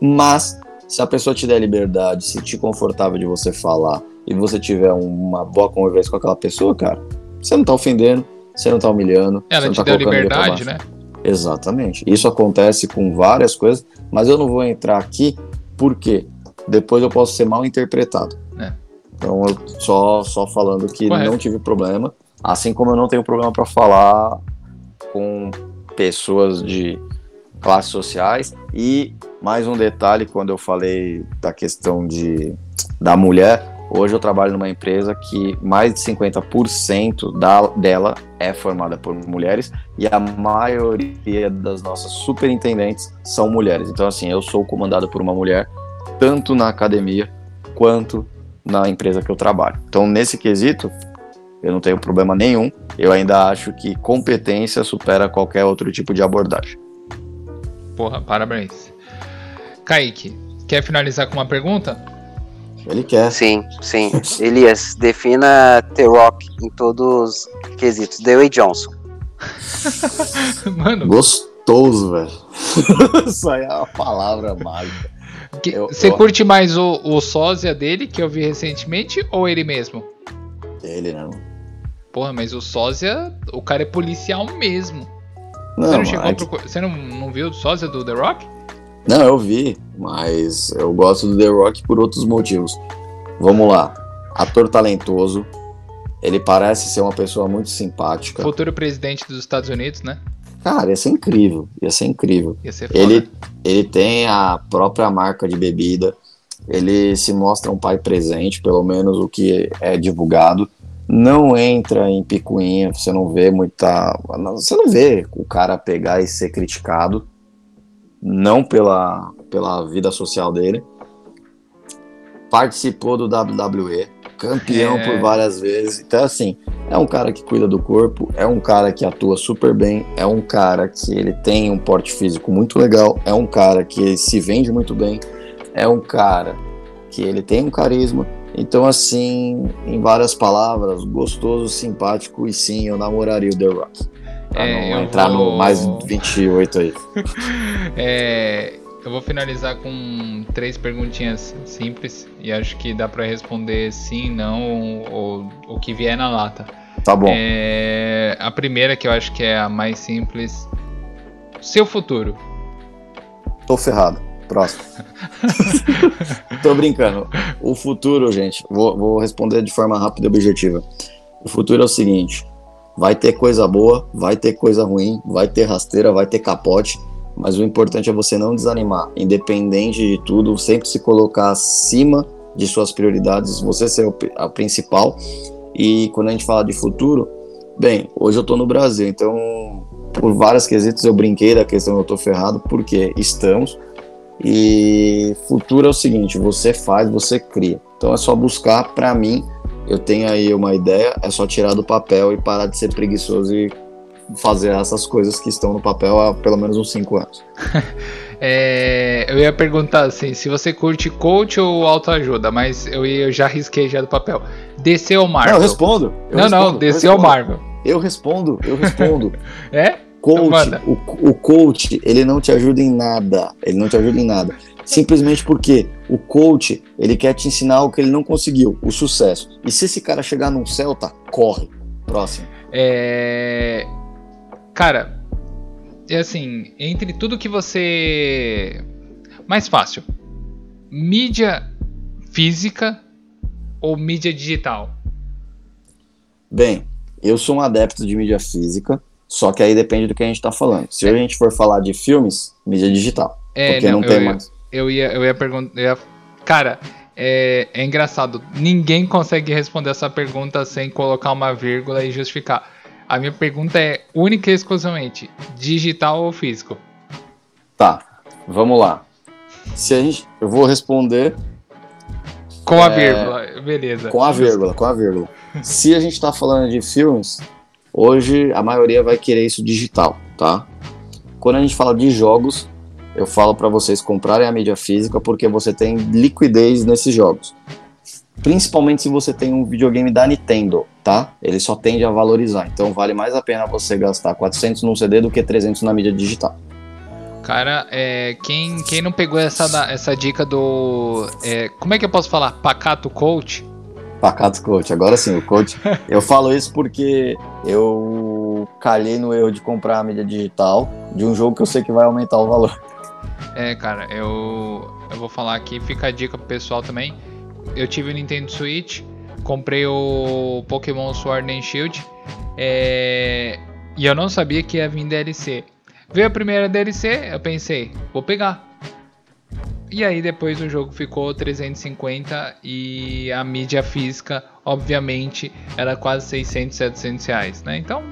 Mas se a pessoa te der liberdade, se te confortável de você falar e você tiver uma boa conversa com aquela pessoa, cara, você não tá ofendendo, você não tá humilhando.
Ela
você não
te
tá
deu liberdade, né?
Exatamente. Isso acontece com várias coisas, mas eu não vou entrar aqui porque depois eu posso ser mal interpretado. É. Então, eu só, só falando que Correto. não tive problema, assim como eu não tenho problema para falar com pessoas de classes sociais. E mais um detalhe, quando eu falei da questão de, da mulher, Hoje eu trabalho numa empresa que mais de 50% da, dela é formada por mulheres e a maioria das nossas superintendentes são mulheres. Então, assim, eu sou comandado por uma mulher, tanto na academia quanto na empresa que eu trabalho. Então, nesse quesito, eu não tenho problema nenhum. Eu ainda acho que competência supera qualquer outro tipo de abordagem.
Porra, parabéns. Kaique, quer finalizar com uma pergunta?
Ele quer. Sim, sim. *laughs* Elias, defina The Rock em todos os quesitos. Dewey Johnson. *laughs*
Mano. Gostoso, velho. *laughs* Isso aí é uma palavra mágica.
Você eu... curte mais o, o sósia dele, que eu vi recentemente, ou ele mesmo?
Ele não.
Porra, mas o sósia, o cara é policial mesmo. Não, você não chegou mas... pro... Você não, não viu o sósia do The Rock?
Não, eu vi, mas eu gosto do The Rock por outros motivos. Vamos lá. Ator talentoso. Ele parece ser uma pessoa muito simpática.
Futuro presidente dos Estados Unidos, né?
Cara, ia ser incrível. Ia ser incrível.
Ia ser foda.
Ele, ele tem a própria marca de bebida. Ele se mostra um pai presente, pelo menos o que é divulgado. Não entra em picuinha, você não vê muita. Você não vê o cara pegar e ser criticado. Não pela, pela vida social dele. Participou do WWE, campeão
É.
por várias vezes. Então, assim, é um cara que cuida do corpo, é um cara que atua super bem, é um cara que ele tem um porte físico muito legal, é um cara que se vende muito bem, é um cara que ele tem um carisma. Então, assim, em várias palavras, gostoso, simpático e sim, eu namoraria o The Rock. Pra
É,
não entrar
vou-
no mais 28 aí. *laughs*
É, eu vou finalizar com três perguntinhas simples e acho que dá pra responder sim, não ou o que vier na lata.
Tá bom.
É, a primeira que eu acho que é a mais simples. Seu futuro.
Tô ferrado. Próximo. *laughs* Tô brincando. O futuro, gente, vou, vou responder de forma rápida e objetiva. O futuro é o seguinte: vai ter coisa boa, vai ter coisa ruim, vai ter rasteira, vai ter capote, mas o importante é você não desanimar. Independente de tudo, sempre se colocar acima de suas prioridades, você ser a principal. E quando a gente fala de futuro, bem, hoje eu tô no Brasil, então por vários quesitos eu brinquei da questão eu tô ferrado, porque estamos. E futuro é o seguinte, você faz, você cria. Então é só buscar, pra mim, eu tenho aí uma ideia, é só tirar do papel e parar de ser preguiçoso e fazer essas coisas que estão no papel há pelo menos uns 5 anos. *laughs*
É, eu ia perguntar assim, se você curte coach ou autoajuda, mas eu, ia- eu já risquei já do papel. DC ou Marvel?
Não, eu respondo. eu
não, não,
respondo, eu
DC ou
respondo.
Marvel?
Eu respondo, eu respondo. *laughs*
É?
Coach,
Manda.
o, o coach, ele não te ajuda em nada. Ele não te ajuda em nada. Simplesmente porque o coach, ele quer te ensinar o que ele não conseguiu, o sucesso. E se esse cara chegar num Celta, corre. Próximo.
É... Cara, é assim, entre tudo que você. Mais fácil. Mídia física ou mídia digital?
Bem, eu sou um adepto de mídia física, só que aí depende do que a gente tá falando. Se a gente for falar de filmes, mídia digital.
É,
porque não,
não,
tem
eu-
mais.
Eu ia, eu ia perguntar. Cara, é, é engraçado. Ninguém consegue responder essa pergunta sem colocar uma vírgula e justificar. A minha pergunta é única e exclusivamente: digital ou físico?
Tá, vamos lá. Se a gente. Eu vou responder
Com a
É,
vírgula, beleza.
com a vírgula, com a vírgula. Se a gente tá falando de filmes, hoje a maioria vai querer isso digital, tá? Quando a gente fala de jogos, eu falo para vocês comprarem a mídia física porque você tem liquidez nesses jogos. Principalmente se você tem um videogame da Nintendo, tá? Ele só tende a valorizar. Então vale mais a pena você gastar 400 num CD do que 300 na mídia digital.
Cara, é, quem, quem não pegou essa, essa dica do. é, como é que eu posso falar? Pacato Coach?
Pacato Coach, agora sim, o coach. eu falo isso porque eu calhei no erro de comprar a mídia digital de um jogo que eu sei que vai aumentar o valor.
É, cara, eu, eu vou falar aqui, fica a dica pro pessoal também. Eu tive o Nintendo Switch, comprei o Pokémon Sword and Shield, é, e eu não sabia que ia vir DLC. Veio a primeira DLC, eu pensei, vou pegar. E aí depois o jogo ficou 350 e a mídia física, obviamente, era quase 600, 700 reais, né? Então,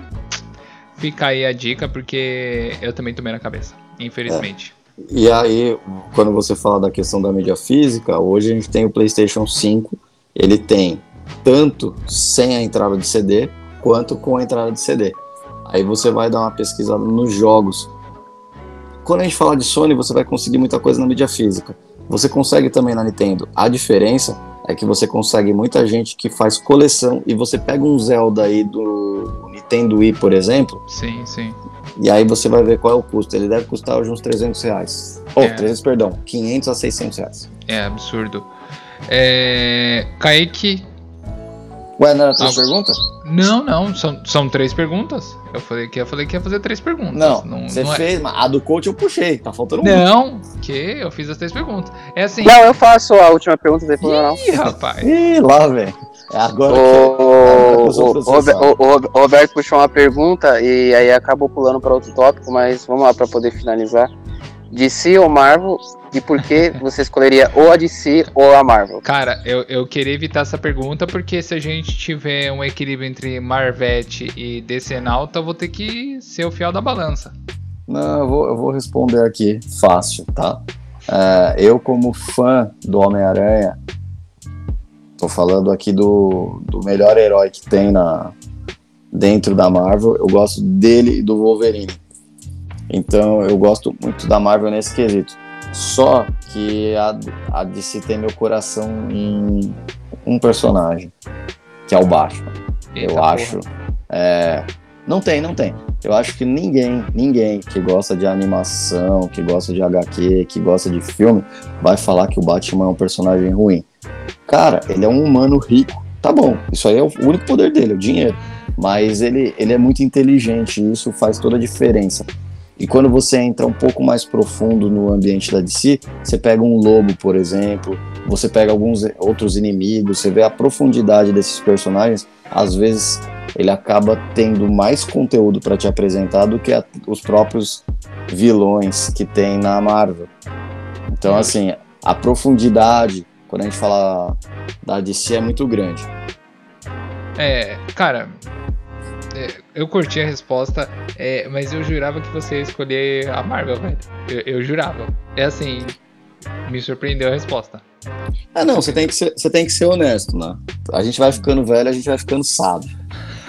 fica aí a dica, porque eu também tomei na cabeça, infelizmente.
E aí, quando você fala da questão da mídia física, hoje a gente tem o PlayStation 5, ele tem tanto sem a entrada de CD quanto com a entrada de CD. Aí você vai dar uma pesquisada nos jogos. Quando a gente fala de Sony, você vai conseguir muita coisa na mídia física. Você consegue também na Nintendo. A diferença é que você consegue muita gente que faz coleção e você pega um Zelda aí do Nintendo Wii, por exemplo,
Sim, sim.
e aí você vai ver qual é o custo. Ele deve custar hoje uns 300 reais. Ou,
É.
300, perdão, 500 a 600 reais.
É absurdo. É... Kaique,
Ué, não era três ah, perguntas?
Não, não, são, são três perguntas. Eu falei que eu falei que ia fazer três perguntas.
Não, não você não é- fez, é... mas a do coach eu puxei, tá faltando
uma. Não, que eu fiz as três perguntas. É assim.
Não, eu faço a última pergunta depois
Ih, não. Ih, rapaz.
Ih, lá, velho. É agora
o, que o, o, o, Roberto puxou uma pergunta e aí acabou pulando para outro tópico, mas vamos lá para poder finalizar. DC ou Marvel e por que *laughs* você escolheria ou a DC ou a Marvel?
Cara, eu, eu queria evitar essa pergunta porque se a gente tiver um equilíbrio entre Marvete e DC Nauta, eu vou ter que ser o fiel da balança.
Não, eu vou, eu vou responder aqui fácil, tá? É, eu, como fã do Homem-Aranha, tô falando aqui do, do melhor herói que tem na, dentro da Marvel, eu gosto dele e do Wolverine. Então eu gosto muito da Marvel nesse quesito. Só que a, a DC tem meu coração em um personagem, que é o Batman. Eita eu acho. É, não tem, não tem. Eu acho que ninguém, ninguém que gosta de animação, que gosta de HQ, que gosta de filme, vai falar que o Batman é um personagem ruim. Cara, ele é um humano rico. Tá bom, isso aí é o único poder dele, o dinheiro. Mas ele, ele é muito inteligente e isso faz toda a diferença. E quando você entra um pouco mais profundo no ambiente da DC, você pega um lobo, por exemplo, você pega alguns outros inimigos, você vê a profundidade desses personagens, às vezes ele acaba tendo mais conteúdo para te apresentar do que a, os próprios vilões que tem na Marvel. Então, assim, a profundidade, quando a gente fala da DC, é muito grande.
É, cara, eu curti a resposta, é, mas eu jurava que você ia escolher a Marvel, velho. Eu, eu, jurava. É assim, me surpreendeu a resposta.
Ah, não, você tem, que ser, você tem que ser honesto, né? A gente vai ficando velho, a gente vai ficando sábio.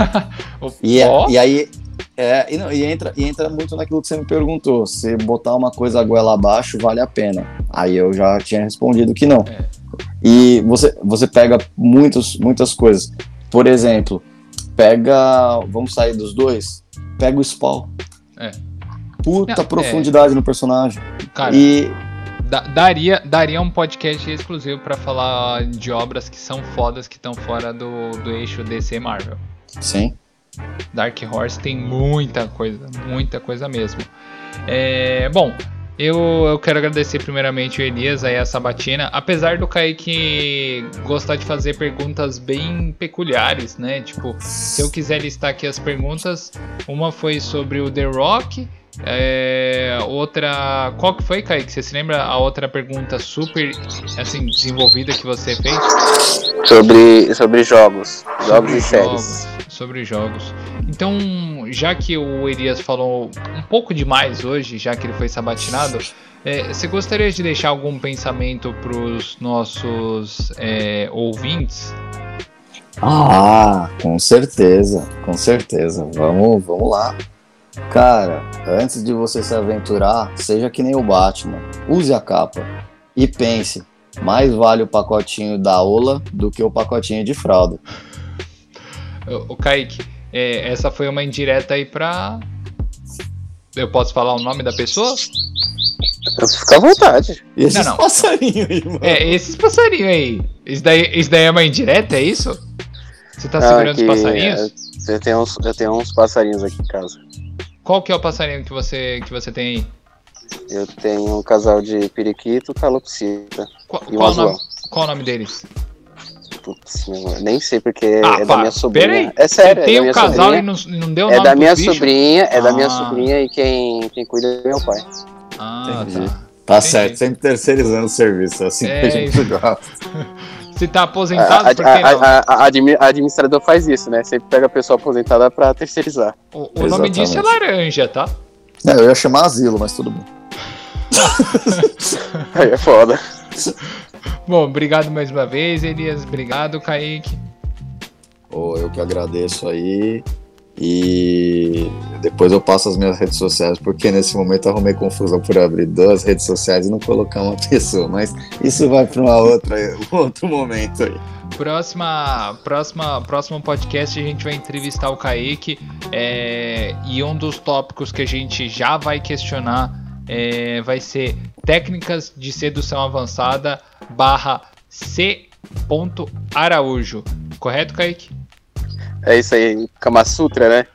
*laughs* e, é, e aí, é, e, não, e, entra, e entra muito naquilo que você me perguntou. Se botar uma coisa goela abaixo, vale a pena. Aí eu já tinha respondido que não. É. E você, você pega muitos, muitas coisas. Por exemplo, Pega. Vamos sair dos dois? Pega o Spawn. É. Puta Não, profundidade é. no personagem.
Cara, e. daria, daria um podcast exclusivo para falar de obras que são fodas, que estão fora do, do eixo DC Marvel.
Sim.
Dark Horse tem muita coisa, muita coisa mesmo. É, bom, eu, eu quero agradecer primeiramente o Elias aí a Sabatina, apesar do Kaique gostar de fazer perguntas bem peculiares, né? Tipo, se eu quiser listar aqui as perguntas, uma foi sobre o The Rock, é, outra. Qual que foi, Kaique? Você se lembra a outra pergunta super assim, desenvolvida que você fez?
Sobre, sobre jogos. Jogos sobre e jogos, séries.
Sobre jogos. Então, já que o Elias falou um pouco demais hoje, já que ele foi sabatinado, é, você gostaria de deixar algum pensamento para os nossos é, ouvintes?
Ah, com certeza, com certeza. Vamos, vamos lá. Cara, antes de você se aventurar, seja que nem o Batman. Use a capa e pense: mais vale o pacotinho da Ola do que o pacotinho de fralda.
O, Kaique, é, essa foi uma indireta aí pra. Eu posso falar o nome da pessoa?
Fica à vontade.
E esses não, não. passarinhos aí, mano?
É, esses passarinhos aí. Isso daí, isso daí é uma indireta, é isso? Você tá segurando os passarinhos?
É, eu, tenho uns, eu tenho uns passarinhos aqui em casa.
Qual que é o passarinho que você, que você tem aí?
Eu tenho um casal de periquito, calopsita
qual, e um qual, nome, qual o nome deles?
Putz, nem sei porque ah, é da minha sobrinha. Peraí.
É
sério,
tem é um casal e não, não deu
É da minha sobrinha, é ah. da minha sobrinha e quem, quem cuida é meu pai.
Ah, Entendi. tá.
Tá Entendi. certo, sempre terceirizando o serviço, é assim é, que a gente gosta. *laughs*
Se tá aposentado, a,
por que a, não? A, a, a, administrador faz isso, né? Sempre pega a pessoa aposentada pra terceirizar.
O, o nome disso é laranja, tá?
É, eu ia chamar asilo, mas tudo bem. *laughs*
Aí é foda.
Bom, obrigado mais uma vez, Elias. Obrigado, Kaique.
Oh, eu que agradeço aí. E depois eu passo as minhas redes sociais, porque nesse momento arrumei confusão por abrir duas redes sociais e não colocar uma *laughs* pessoa. Mas isso vai para um outro momento aí.
Próxima, próxima, próximo podcast a gente vai entrevistar o Kaique é, e um dos tópicos que a gente já vai questionar é, vai ser técnicas de sedução avançada barra C. Araújo. Correto, Kaique?
É isso aí, Kama Sutra, né?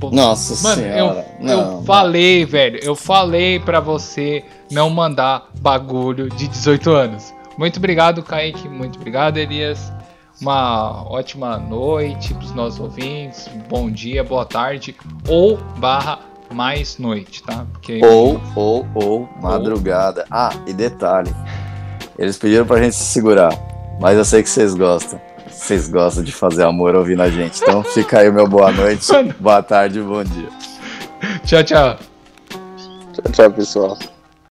Pô, Nossa mano,
senhora. Eu, não, eu falei, velho, eu falei para você não mandar bagulho de 18 anos. Muito obrigado, Kaique. Muito obrigado, Elias. Uma ótima noite para os nossos ouvintes. Bom dia, boa tarde. Ou barra mais noite, tá?
Porque... Ou, ou, ou, madrugada. Ou... Ah, e detalhe. Eles pediram pra gente se segurar. Mas eu sei que vocês gostam. Vocês gostam de fazer amor ouvindo a gente. Então fica aí meu boa noite, boa tarde e bom dia.
Tchau, tchau.
Tchau, tchau, pessoal.